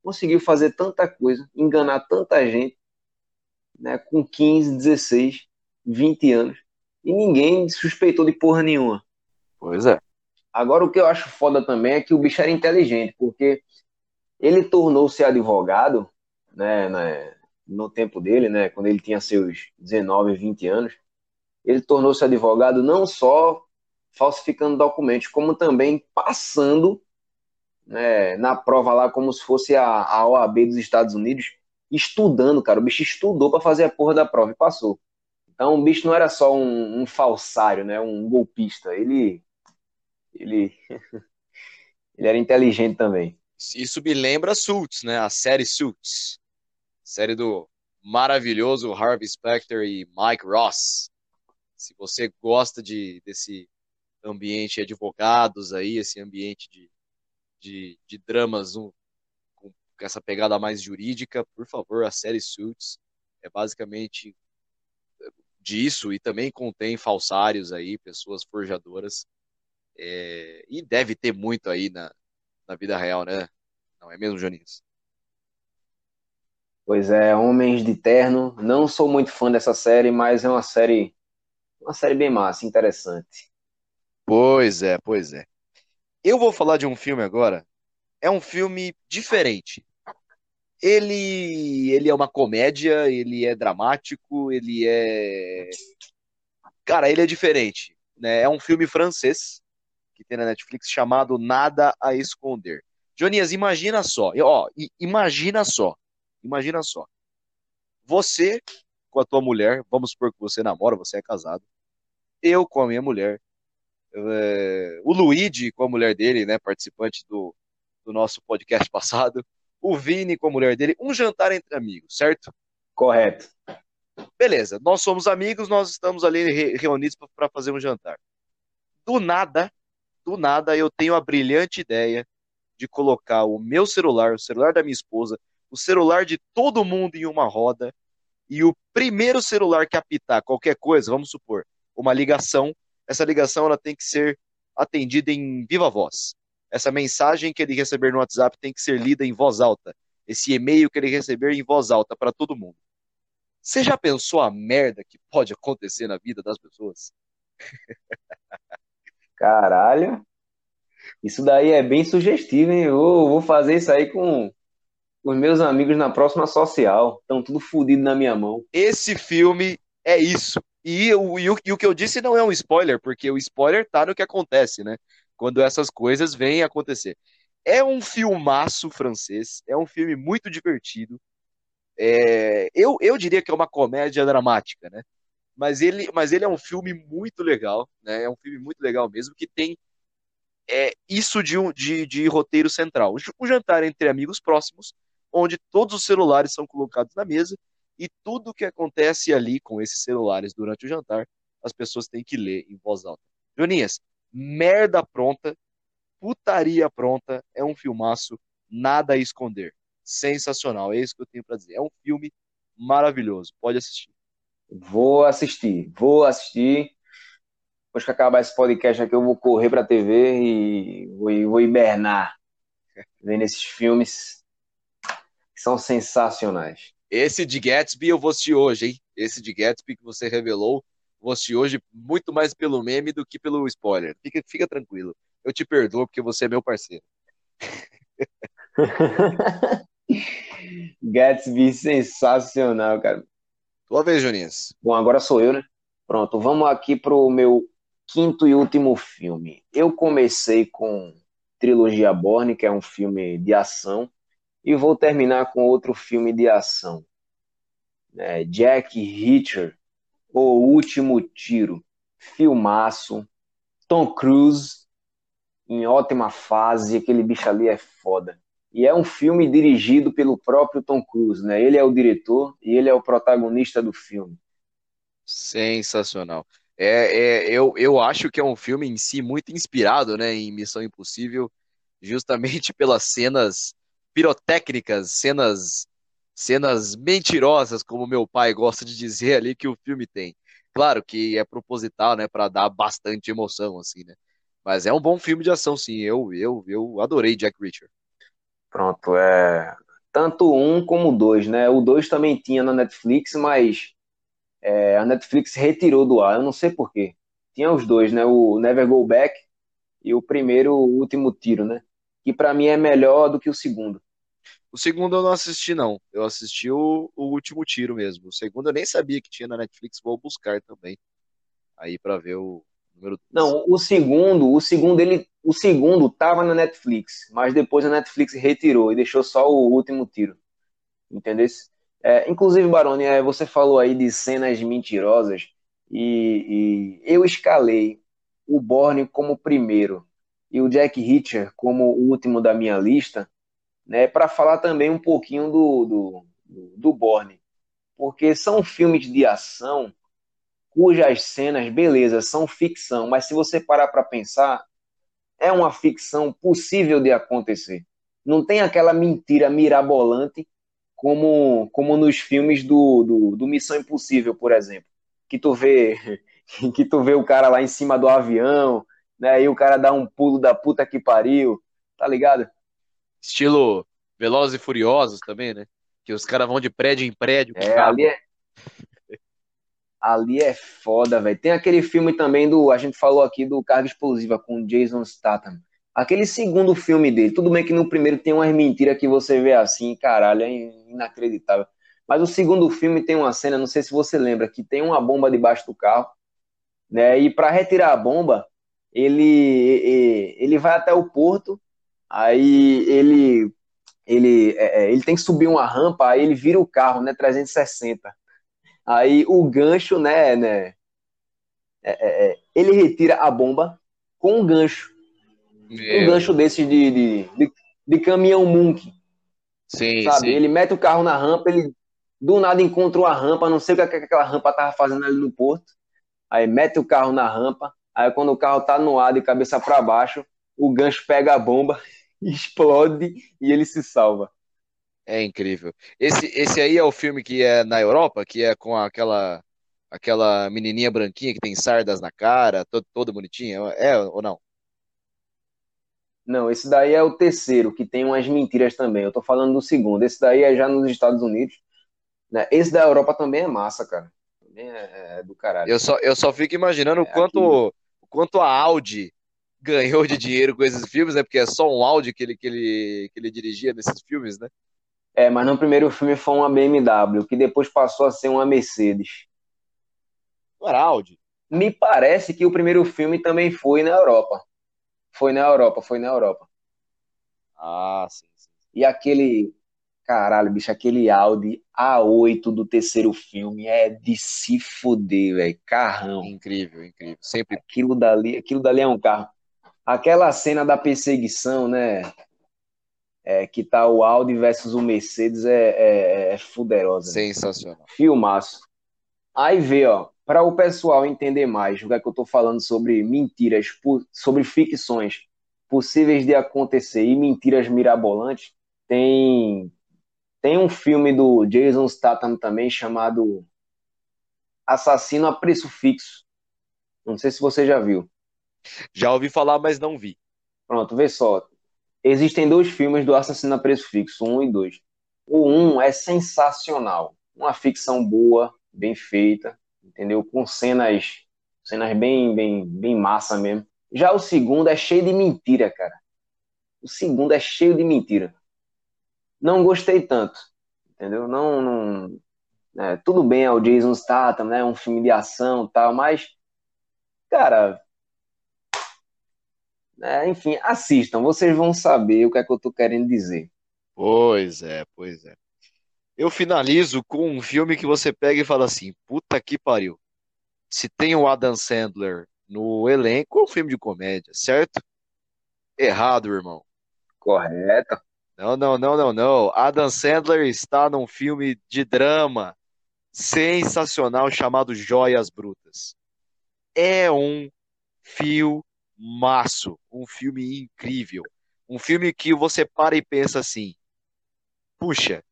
conseguiu fazer tanta coisa, enganar tanta gente, né, com 15, 16, 20 anos, e ninguém suspeitou de porra nenhuma. Pois é. Agora, o que eu acho foda também é que o bicho era inteligente, porque ele tornou-se advogado, né, né, no tempo dele, né, quando ele tinha seus 19, 20 anos, ele tornou-se advogado não só falsificando documentos, como também passando né, na prova lá como se fosse a, a OAB dos Estados Unidos, estudando, cara. O bicho estudou para fazer a porra da prova e passou. Então o bicho não era só um, um falsário, né, um golpista. Ele, ele, ele era inteligente também. Isso me lembra Suits, né? A série Suits. Série do maravilhoso Harvey Specter e Mike Ross. Se você gosta de, desse ambiente de advogados aí, esse ambiente de, de, de dramas um, com essa pegada mais jurídica, por favor, a série Suits é basicamente disso e também contém falsários aí, pessoas forjadoras. É, e deve ter muito aí na, na vida real, né? Não é mesmo, Jonis? Pois é, Homens de Terno. Não sou muito fã dessa série, mas é uma série, uma série bem massa, interessante. Pois é, pois é. Eu vou falar de um filme agora. É um filme diferente. Ele, ele é uma comédia, ele é dramático, ele é, cara, ele é diferente. Né? É um filme francês que tem na Netflix chamado Nada a Esconder. Jonias, imagina só, ó, imagina só, imagina só. Você com a tua mulher, vamos supor que você namora, você é casado. Eu com a minha mulher, é, o Luigi com a mulher dele, né, participante do, do nosso podcast passado, o Vini com a mulher dele, um jantar entre amigos, certo? Correto. Beleza, nós somos amigos, nós estamos ali reunidos para fazer um jantar. Do nada, do nada eu tenho a brilhante ideia de colocar o meu celular, o celular da minha esposa, o celular de todo mundo em uma roda e o primeiro celular que apitar qualquer coisa, vamos supor, uma ligação, essa ligação ela tem que ser atendida em viva voz. Essa mensagem que ele receber no WhatsApp tem que ser lida em voz alta. Esse e-mail que ele receber em voz alta para todo mundo. Você já pensou a merda que pode acontecer na vida das pessoas? Caralho. Isso daí é bem sugestivo, hein? Eu vou fazer isso aí com os meus amigos na próxima social. Estão tudo fodido na minha mão. Esse filme é isso. E, o, e, o, e o que eu disse não é um spoiler, porque o spoiler tá no que acontece, né? Quando essas coisas vêm acontecer. É um filmaço francês, é um filme muito divertido. É, eu, eu diria que é uma comédia dramática, né? Mas ele, mas ele é um filme muito legal, né? É um filme muito legal mesmo, que tem é isso de, um, de, de roteiro central. Um jantar entre amigos próximos, onde todos os celulares são colocados na mesa e tudo que acontece ali com esses celulares durante o jantar, as pessoas têm que ler em voz alta. Joninhas, merda pronta, putaria pronta, é um filmaço, nada a esconder. Sensacional, é isso que eu tenho para dizer. É um filme maravilhoso, pode assistir. Vou assistir, vou assistir depois que acabar esse podcast aqui, eu vou correr pra TV e vou, vou hibernar vendo esses filmes que são sensacionais. Esse de Gatsby eu vou assistir hoje, hein? Esse de Gatsby que você revelou, vou assistir hoje muito mais pelo meme do que pelo spoiler. Fica, fica tranquilo. Eu te perdoo porque você é meu parceiro. Gatsby sensacional, cara. Tua vez, Joninhas. Bom, agora sou eu, né? Pronto, vamos aqui pro meu quinto e último filme. Eu comecei com Trilogia Borne, que é um filme de ação, e vou terminar com outro filme de ação. É Jack Reacher, O Último Tiro. Filmaço. Tom Cruise em ótima fase, aquele bicho ali é foda. E é um filme dirigido pelo próprio Tom Cruise, né? Ele é o diretor e ele é o protagonista do filme. Sensacional. É, é, eu, eu acho que é um filme em si muito inspirado né, em Missão Impossível, justamente pelas cenas pirotécnicas, cenas, cenas mentirosas, como meu pai gosta de dizer ali que o filme tem. Claro que é proposital, né, para dar bastante emoção, assim, né? Mas é um bom filme de ação, sim. Eu, eu, eu adorei Jack Reacher. Pronto, é tanto um como dois, né? O dois também tinha na Netflix, mas é, a Netflix retirou do ar. Eu não sei porquê. Tinha os dois, né? O Never Go Back e o primeiro, o último tiro, né? Que para mim é melhor do que o segundo. O segundo eu não assisti, não. Eu assisti o, o último tiro mesmo. O segundo eu nem sabia que tinha na Netflix, vou buscar também. Aí para ver o, Número Não, o segundo, o segundo ele, o segundo tava na Netflix, mas depois a Netflix retirou e deixou só o último tiro. Entendeu? É, inclusive, Baroni, é, você falou aí de cenas mentirosas e, e eu escalei o Borne como primeiro e o Jack Reacher como o último da minha lista, né, para falar também um pouquinho do, do, do, Borne, porque são filmes de ação cujas cenas, beleza, são ficção, mas se você parar para pensar, é uma ficção possível de acontecer. Não tem aquela mentira mirabolante como, como nos filmes do, do, do Missão Impossível, por exemplo, que tu vê que tu vê o cara lá em cima do avião, né? E o cara dá um pulo da puta que pariu, tá ligado? Estilo Velozes e Furiosos também, né? Que os caras vão de prédio em prédio. É, ali é, ali é foda, velho. Tem aquele filme também do. A gente falou aqui do Carga Explosiva com Jason Statham. Aquele segundo filme dele, tudo bem que no primeiro tem umas mentiras que você vê assim, caralho, é inacreditável. Mas o segundo filme tem uma cena, não sei se você lembra, que tem uma bomba debaixo do carro, né? E para retirar a bomba, ele ele vai até o porto, aí ele ele é, é ele tem que subir uma rampa, aí ele vira o carro, né, 360. Aí o gancho, né, né é, é, é, ele retira a bomba com um gancho. Meu. Um gancho desse de, de, de, de caminhão Munk. Sim, sabe? Sim. Ele mete o carro na rampa, ele do nada encontrou a rampa, não sei o que aquela rampa tava fazendo ali no porto. Aí mete o carro na rampa, aí quando o carro tá no ar de cabeça para baixo, o gancho pega a bomba, explode e ele se salva. É incrível. Esse, esse aí é o filme que é na Europa, que é com aquela aquela menininha branquinha que tem sardas na cara, todo, toda bonitinha, é ou não? Não, esse daí é o terceiro, que tem umas mentiras também. Eu tô falando do segundo. Esse daí é já nos Estados Unidos. Né? Esse da Europa também é massa, cara. Também é, é do caralho. Eu só, eu só fico imaginando o é, quanto, o quanto a Audi ganhou de dinheiro com esses filmes, né? Porque é só um Audi que ele, que ele, que ele dirigia nesses filmes, né? É, mas no primeiro filme foi uma BMW, que depois passou a ser uma Mercedes. Não era Audi? Me parece que o primeiro filme também foi na Europa. Foi na Europa, foi na Europa. Ah, sim, sim. E aquele. Caralho, bicho, aquele Audi A8 do terceiro filme é de se fuder, velho. Carrão. Incrível, incrível. Sempre. Aquilo dali, aquilo dali é um carro. Aquela cena da perseguição, né? é, que tá o Audi versus o Mercedes é, é, é fuderosa. Né? Sensacional. Filmaço. Aí vê, ó, para o pessoal entender mais o que é que eu tô falando sobre mentiras, sobre ficções possíveis de acontecer e mentiras mirabolantes, tem tem um filme do Jason Statham também chamado Assassino a Preço Fixo. Não sei se você já viu. Já ouvi falar, mas não vi. Pronto, vê só. Existem dois filmes do Assassino a Preço Fixo, um e dois. O 1 é sensacional. Uma ficção boa, bem feita, entendeu? Com cenas, cenas bem, bem, bem massa mesmo. Já o segundo é cheio de mentira, cara. O segundo é cheio de mentira. Não gostei tanto, entendeu? Não, não é, tudo bem, é o Jason Statham, né? Um filme de ação, tal, mas cara, é, enfim, assistam, vocês vão saber o que é que eu tô querendo dizer. Pois é, pois é. Eu finalizo com um filme que você pega e fala assim: puta que pariu. Se tem o Adam Sandler no elenco, é um filme de comédia, certo? Errado, irmão. Correto. Não, não, não, não, não. Adam Sandler está num filme de drama sensacional chamado Joias Brutas. É um filmaço, um filme incrível. Um filme que você para e pensa assim: puxa,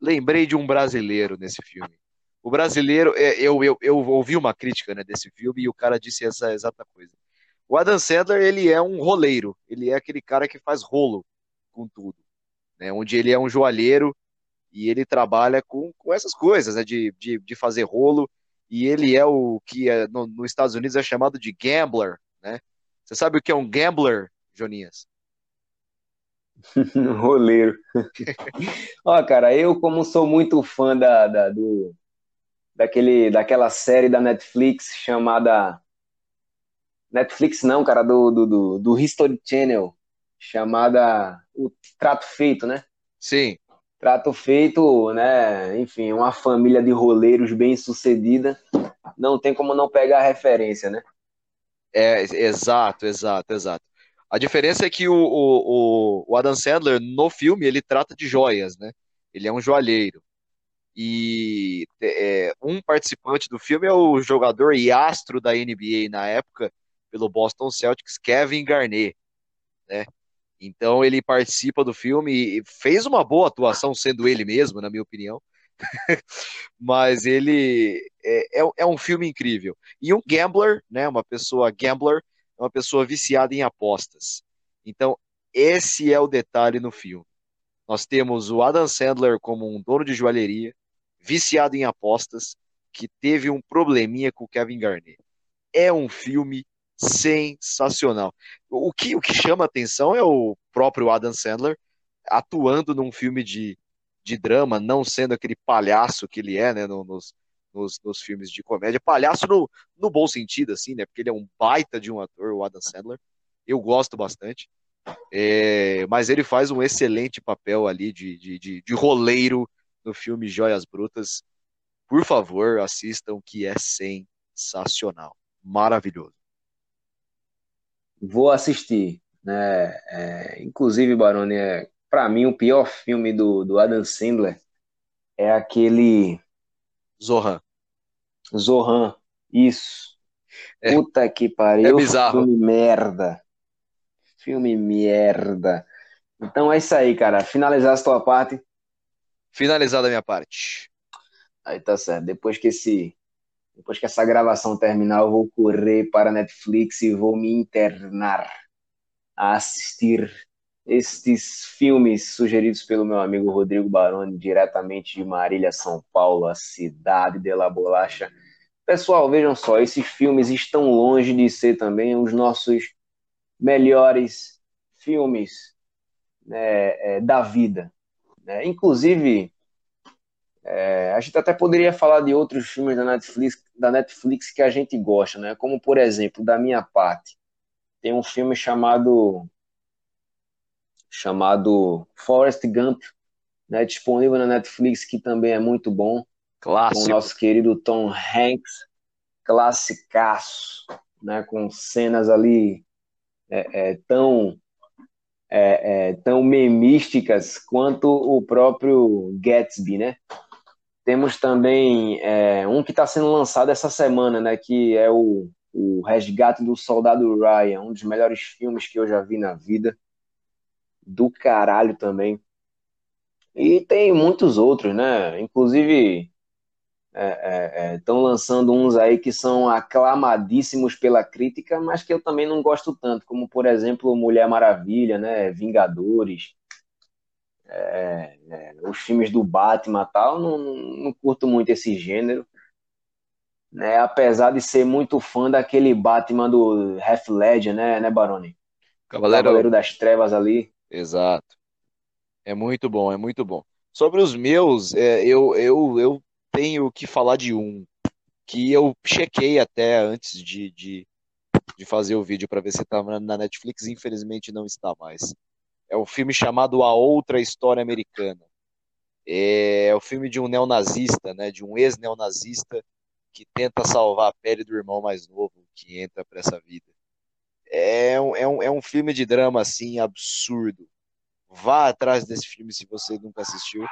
lembrei de um brasileiro nesse filme. O brasileiro, é, eu, eu, eu ouvi uma crítica né, desse filme e o cara disse essa exata coisa. O Adam Sandler, ele é um roleiro, ele é aquele cara que faz rolo com tudo, né, onde ele é um joalheiro e ele trabalha com, com essas coisas, né, de, de, de fazer rolo, e ele é o que é, no, nos Estados Unidos é chamado de gambler, né? Você sabe o que é um gambler, Jonias? Roleiro. Ó, cara, eu como sou muito fã da, da, do, daquele, daquela série da Netflix chamada Netflix não, cara, do, do, do, do History Channel, chamada O Trato Feito, né? Sim. Trato Feito, né? Enfim, uma família de roleiros bem sucedida. Não tem como não pegar a referência, né? É, exato, exato, exato. A diferença é que o, o, o Adam Sandler, no filme, ele trata de joias, né? Ele é um joalheiro. E é, um participante do filme é o jogador e astro da NBA na época, pelo Boston Celtics, Kevin Garnett, né? Então ele participa do filme e fez uma boa atuação sendo ele mesmo, na minha opinião. Mas ele é, é, é, um filme incrível. E um gambler, né, uma pessoa gambler, é uma pessoa viciada em apostas. Então, esse é o detalhe no filme. Nós temos o Adam Sandler como um dono de joalheria, viciado em apostas, que teve um probleminha com o Kevin Garnett. É um filme sensacional. O que, o que chama atenção é o próprio Adam Sandler atuando num filme de, de drama, não sendo aquele palhaço que ele é, né, nos, nos, nos filmes de comédia. Palhaço no, no bom sentido, assim, né? Porque ele é um baita de um ator, o Adam Sandler. Eu gosto bastante. É, mas ele faz um excelente papel ali de, de, de, de roleiro no filme Joias Brutas. Por favor, assistam, que é sensacional. Maravilhoso. Vou assistir. Né? É, inclusive, Baroni, é, para mim, o pior filme do, do Adam Sandler é aquele Zohan. Zohan, isso. É, Puta que pariu. É bizarro. Filme merda. Filme merda. Então é isso aí, cara. Finalizar a tua parte. Finalizada a minha parte. Aí tá certo. Depois que esse. Depois que essa gravação terminar, eu vou correr para a Netflix e vou me internar a assistir estes filmes sugeridos pelo meu amigo Rodrigo Baroni, diretamente de Marília, São Paulo, a cidade de La Bolacha. Pessoal, vejam só, esses filmes estão longe de ser também os nossos melhores filmes né, é, da vida. Né? Inclusive, é, a gente até poderia falar de outros filmes da Netflix, da Netflix que a gente gosta, né? como por exemplo, da minha parte, tem um filme chamado chamado Forrest Gump, né, disponível na Netflix, que também é muito bom. Clássico. Com o nosso querido Tom Hanks, classicaço, né, com cenas ali é, é, tão é, é tão memísticas quanto o próprio Gatsby, né? Temos também é, um que está sendo lançado essa semana, né? Que é o, o Resgate do Soldado Ryan, um dos melhores filmes que eu já vi na vida do caralho também. E tem muitos outros, né? Inclusive, estão é, é, é lançando uns aí que são aclamadíssimos pela crítica, mas que eu também não gosto tanto, como por exemplo Mulher Maravilha, né? Vingadores. é, é, os filmes do Batman tal, não, não curto muito esse gênero. Né, apesar de ser muito fã daquele Batman do Half Ledger, né, né, Baroni? Cavaleiro... Cavaleiro das Trevas ali. Exato. É muito bom, é muito bom. Sobre os meus, é, eu, eu, eu tenho que falar de um que eu chequei até antes de, de, de fazer o vídeo para ver se estava na Netflix, infelizmente não está mais. É um filme chamado A Outra História Americana. É, o filme de um neonazista, né, de um ex-neonazista que tenta salvar a pele do irmão mais novo que entra para essa vida. É um, é, um, é um filme de drama assim absurdo. Vá atrás desse filme se você nunca assistiu.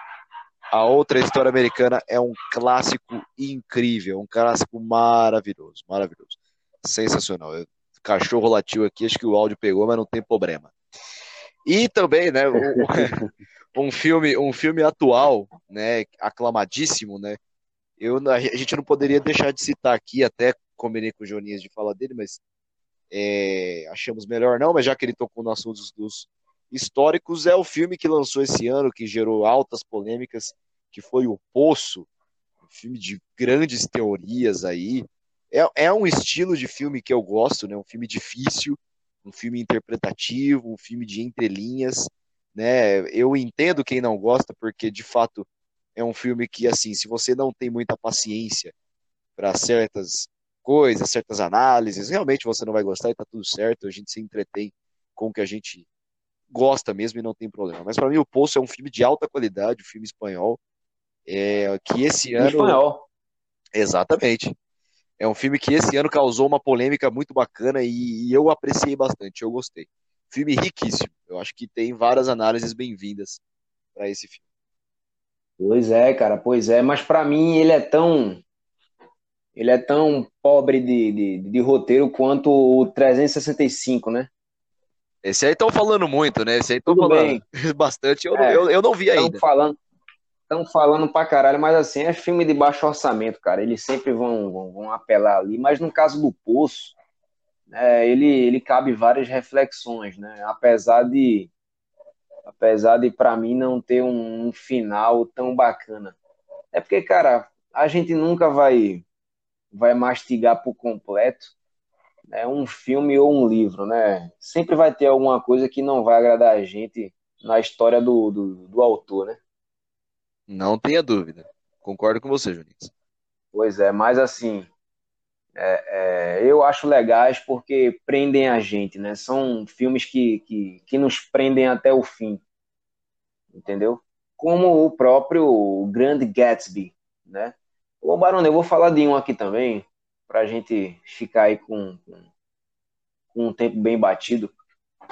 A outra história americana é um clássico incrível, um clássico maravilhoso, maravilhoso. Sensacional. Eu, cachorro latiu aqui, acho que o áudio pegou, mas não tem problema. E também, né, um, um filme, um filme atual, né, aclamadíssimo, né? Eu, a gente não poderia deixar de citar aqui, até combinei com o Joninhas de falar dele, mas é, achamos melhor não, mas já que ele tocou no assunto dos, históricos é o filme que lançou esse ano, que gerou altas polêmicas, que foi O Poço, um filme de grandes teorias aí. É, é um estilo de filme que eu gosto, né? Um filme difícil, um filme interpretativo, um filme de entrelinhas, né? Eu entendo quem não gosta, porque de fato é um filme que, assim, se você não tem muita paciência para certas coisas, certas análises, realmente você não vai gostar e tá tudo certo, a gente se entretém com o que a gente gosta mesmo e não tem problema. Mas para mim, O Poço é um filme de alta qualidade, um filme espanhol, é, que esse ano. Espanhol. Exatamente. É um filme que esse ano causou uma polêmica muito bacana e, e eu apreciei bastante, eu gostei. Filme riquíssimo. Eu acho que tem várias análises bem-vindas para esse filme. Pois é, cara, pois é. Mas para mim ele é tão ele é tão pobre de, de, de, roteiro quanto o 365, né? Esse aí estão falando muito, né? Esse aí estão falando bem. bastante. Eu, é, eu, eu, não vi ainda. Falando, estão falando pra caralho, mas assim, é filme de baixo orçamento, cara. Eles sempre vão, vão, vão apelar ali. Mas no caso do Poço, é, ele, ele cabe várias reflexões, né? Apesar de, apesar de para mim não ter um, um final tão bacana. É porque, cara, a gente nunca vai, vai mastigar por completo é um filme ou um livro, né? Sempre vai ter alguma coisa que não vai agradar a gente na história do, do, do autor, né? Não tenha dúvida. Concordo com você, Juninho. Pois é, mas assim, é, é, eu acho legais porque prendem a gente, né? São filmes que, que, que nos prendem até o fim, entendeu? Como o próprio Grand Gatsby, né? Ô, Barone, eu vou falar de um aqui também, para a gente ficar aí com, com, com, um tempo bem batido.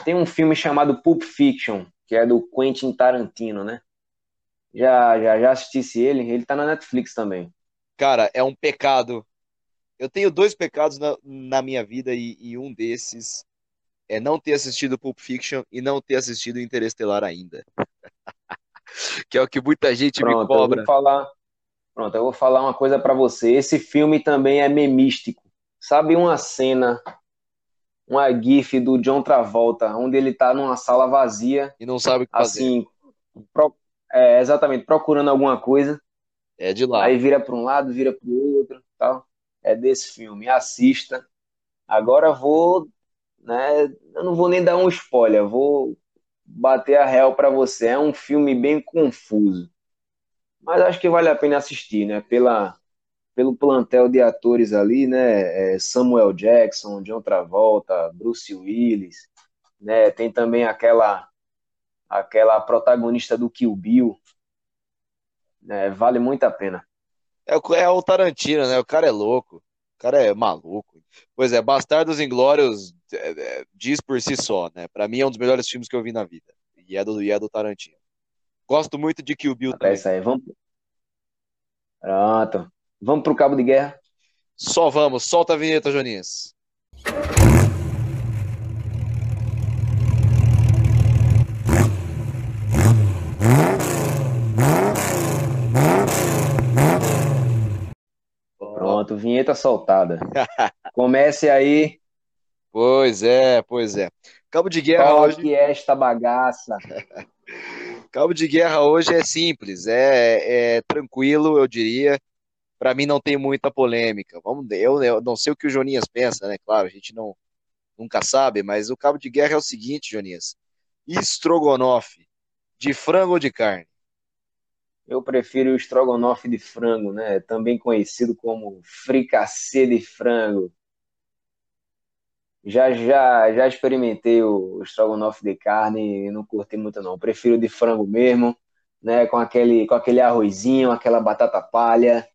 Tem um filme chamado Pulp Fiction, que é do Quentin Tarantino, né? Já, já, já assistisse ele, ele tá na Netflix também. Cara, é um pecado. Eu tenho dois pecados na, na minha vida e, e um desses é não ter assistido Pulp Fiction e não ter assistido Interestelar ainda. que é o que muita gente Pronto, me cobra. Eu vou falar, Pronto, eu vou falar uma coisa para você. Esse filme também é memístico. Sabe uma cena, uma gif do John Travolta, onde ele tá numa sala vazia e não sabe o que assim, fazer. Pro, é, exatamente, procurando alguma coisa. É de lá. Aí vira para um lado, vira para o outro, tal. É desse filme. Assista. Agora vou, né? Eu não vou nem dar um spoiler. Vou bater a real para você. É um filme bem confuso mas acho que vale a pena assistir, né? Pela, pelo plantel de atores ali, né? É Samuel Jackson, John Travolta, Bruce Willis, né? Tem também aquela aquela protagonista do Kill Bill, né? Vale muito a pena. É, é o Tarantino, né? O cara é louco, o cara é maluco. Pois é, Bastardos Inglórios é, é, diz por si só, né? Para mim é um dos melhores filmes que eu vi na vida. E é do, e é do Tarantino. Gosto muito de Kill Bill também. Isso aí, vamos. Pronto. Vamos pro cabo de guerra? Só vamos. Solta a vinheta, Joninhas. Pronto, vinheta soltada. Comece aí. Pois é, pois é. Cabo de guerra Qual hoje. que é esta bagaça? Cabo de guerra hoje é simples, é, é tranquilo, eu diria. Para mim não tem muita polêmica. Vamos, eu, eu não sei o que o Joninhas pensa, né? Claro, a gente não nunca sabe, mas o cabo de guerra é o seguinte, Joninhas. Estrogonofe, de frango ou de carne? Eu prefiro o estrogonofe de frango, né? Também conhecido como fricassê de frango. Já, já, já experimentei o estrogonofe de carne e não curti muito não. Prefiro de frango mesmo, né? Com aquele, com aquele arrozinho, aquela batata palha,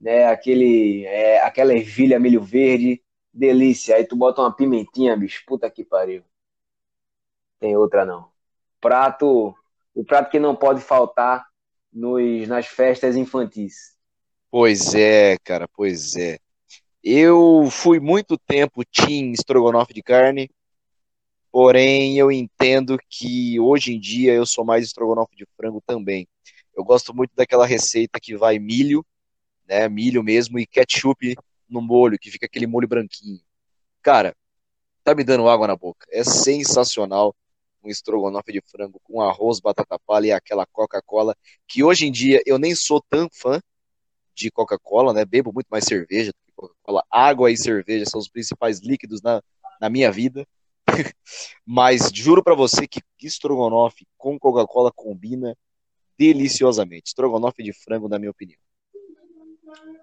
né? Aquele, é, aquela ervilha milho verde, delícia. Aí tu bota uma pimentinha, bicho, puta que pariu. Tem outra não. Prato, o prato que não pode faltar nos, nas festas infantis. Pois é, cara, pois é. Eu fui muito tempo team estrogonofe de carne, porém eu entendo que hoje em dia eu sou mais estrogonofe de frango também. Eu gosto muito daquela receita que vai milho, né, milho mesmo, e ketchup no molho, que fica aquele molho branquinho. Cara, tá me dando água na boca. É sensacional um estrogonofe de frango com arroz, batata palha e aquela Coca-Cola, que hoje em dia eu nem sou tão fã de Coca-Cola, né? Bebo muito mais cerveja Coca-Cola. Água e cerveja são os principais líquidos na, na minha vida. Mas juro para você que estrogonofe com Coca-Cola combina deliciosamente. Estrogonofe de frango, na minha opinião.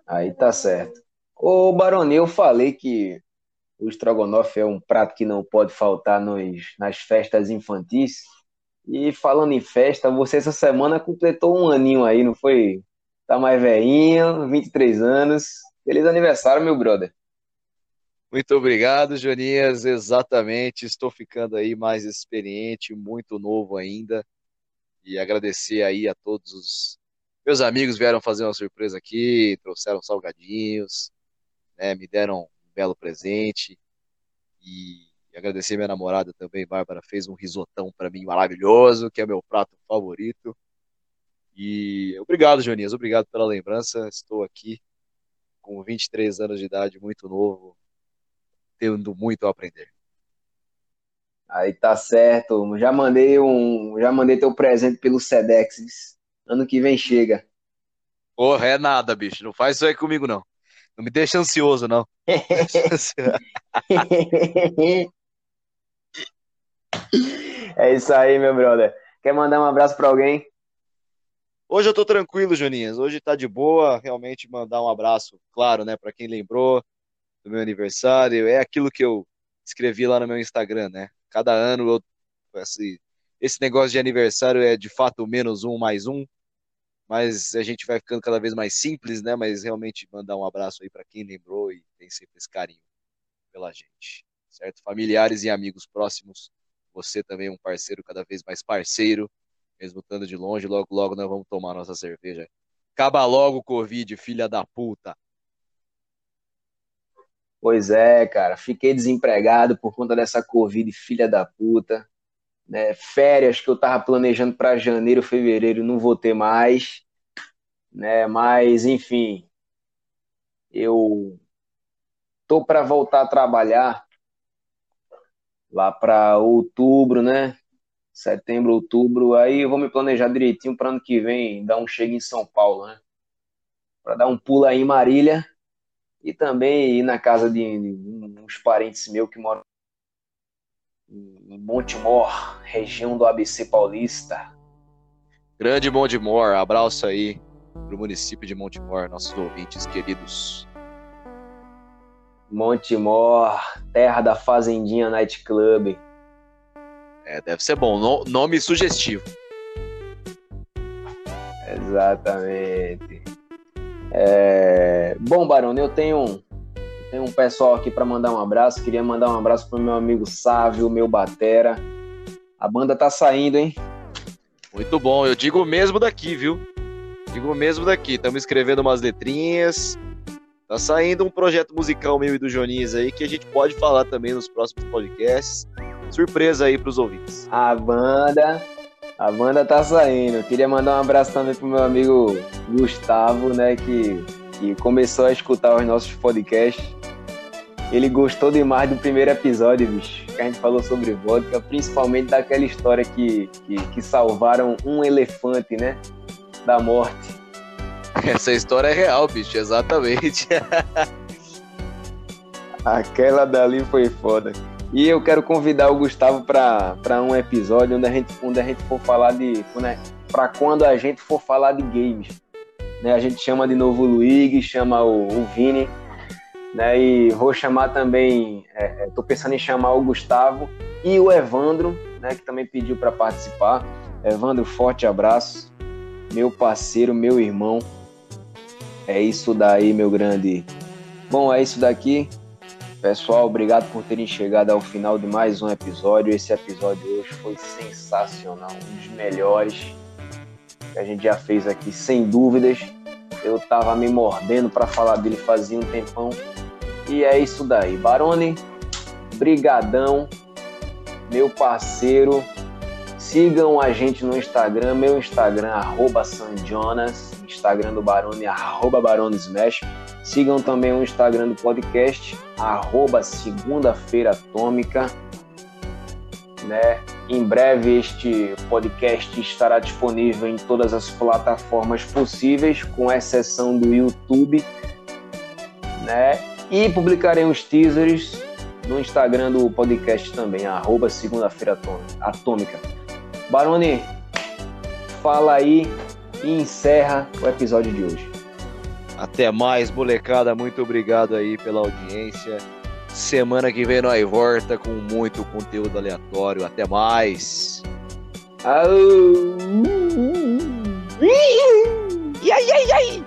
Aí tá certo. Ô, Baroni, eu falei que o estrogonofe é um prato que não pode faltar nos, nas festas infantis. E falando em festa, você essa semana completou um aninho aí, não foi? Tá mais velhinho, 23 anos. Feliz aniversário, meu brother. Muito obrigado, Joninhas. Exatamente, estou ficando aí mais experiente, muito novo ainda. E agradecer aí a todos os meus amigos vieram fazer uma surpresa aqui, trouxeram salgadinhos, né, me deram belo presente. E agradecer minha namorada também, Bárbara, fez um risotão para mim maravilhoso, que é meu prato favorito. E obrigado, Jonias, obrigado pela lembrança. Estou aqui com 23 anos de idade, muito novo, tendo muito a aprender. Aí tá certo. Já mandei um, já mandei teu presente pelo Sedex. Ano que vem chega. Porra, é nada, bicho. Não faz isso aí comigo, não. Não me deixa ansioso, não. é isso aí, meu brother. Quer mandar um abraço para alguém? Hoje eu tô tranquilo, Joninhas. Hoje tá de boa. Realmente mandar um abraço, claro, né, para quem lembrou do meu aniversário. É aquilo que eu escrevi lá no meu Instagram, né? Cada ano eu esse, esse negócio de aniversário é de fato menos um mais um mas a gente vai ficando cada vez mais simples, né? Mas realmente mandar um abraço aí para quem lembrou e tem sempre esse carinho pela gente, certo? Familiares e amigos próximos, você também é um parceiro cada vez mais parceiro, mesmo estando de longe, logo logo nós vamos tomar nossa cerveja. Acaba logo o Covid, filha da puta. Pois é, cara, fiquei desempregado por conta dessa Covid, filha da puta né, férias que eu estava planejando para janeiro, fevereiro, não vou ter mais, né? Mas enfim, eu tô para voltar a trabalhar lá para outubro, né? Setembro, outubro, aí eu vou me planejar direitinho para ano que vem dar um chego em São Paulo, né? Para dar um pulo aí em Marília e também ir na casa de, uns parentes meus que moram em Montemor, região do ABC Paulista. Grande Montemor, abraço aí para o município de Montemor, nossos ouvintes queridos. Montemor, terra da Fazendinha Night Club. É, deve ser bom, no, nome sugestivo. Exatamente. É... Bom, Barão, eu tenho tem um pessoal aqui para mandar um abraço. Queria mandar um abraço pro meu amigo Sávio, meu batera. A banda tá saindo, hein? Muito bom. Eu digo mesmo daqui, viu? Digo mesmo daqui. Estamos escrevendo umas letrinhas. Tá saindo um projeto musical meu e do Joninhas aí que a gente pode falar também nos próximos podcasts. Surpresa aí pros ouvintes. A banda, a banda tá saindo. Eu queria mandar um abraço também pro meu amigo Gustavo, né, que, que começou a escutar os nossos podcasts ele gostou demais do primeiro episódio, bicho. Que a gente falou sobre vodka, principalmente daquela história que, que, que salvaram um elefante, né? Da morte. Essa história é real, bicho, exatamente. Aquela dali foi foda. E eu quero convidar o Gustavo para um episódio onde a gente, onde a gente for falar de. Para quando a gente for falar de games. Né? A gente chama de novo o Luigi, chama o, o Vini. Né? E vou chamar também. Estou é, é pensando em chamar o Gustavo e o Evandro, né? que também pediu para participar. Evandro, forte abraço. Meu parceiro, meu irmão. É isso daí, meu grande. Bom, é isso daqui. Pessoal, obrigado por terem chegado ao final de mais um episódio. Esse episódio hoje foi sensacional, um dos melhores que a gente já fez aqui, sem dúvidas. Eu tava me mordendo para falar dele fazia um tempão. E é isso daí. Barone, brigadão, meu parceiro. Sigam a gente no Instagram, meu Instagram, Sanjonas, Instagram do Barone, arroba Barone Smash. Sigam também o Instagram do podcast, arroba Segunda-feira Atômica. Né? Em breve este podcast estará disponível em todas as plataformas possíveis, com exceção do YouTube. Né? E publicarei os teasers no Instagram do podcast também, arroba Segunda-feira Atômica. Baroni, fala aí e encerra o episódio de hoje. Até mais, molecada. Muito obrigado aí pela audiência. Semana que vem nós volta com muito conteúdo aleatório. Até mais. Au. E aí, aí, aí.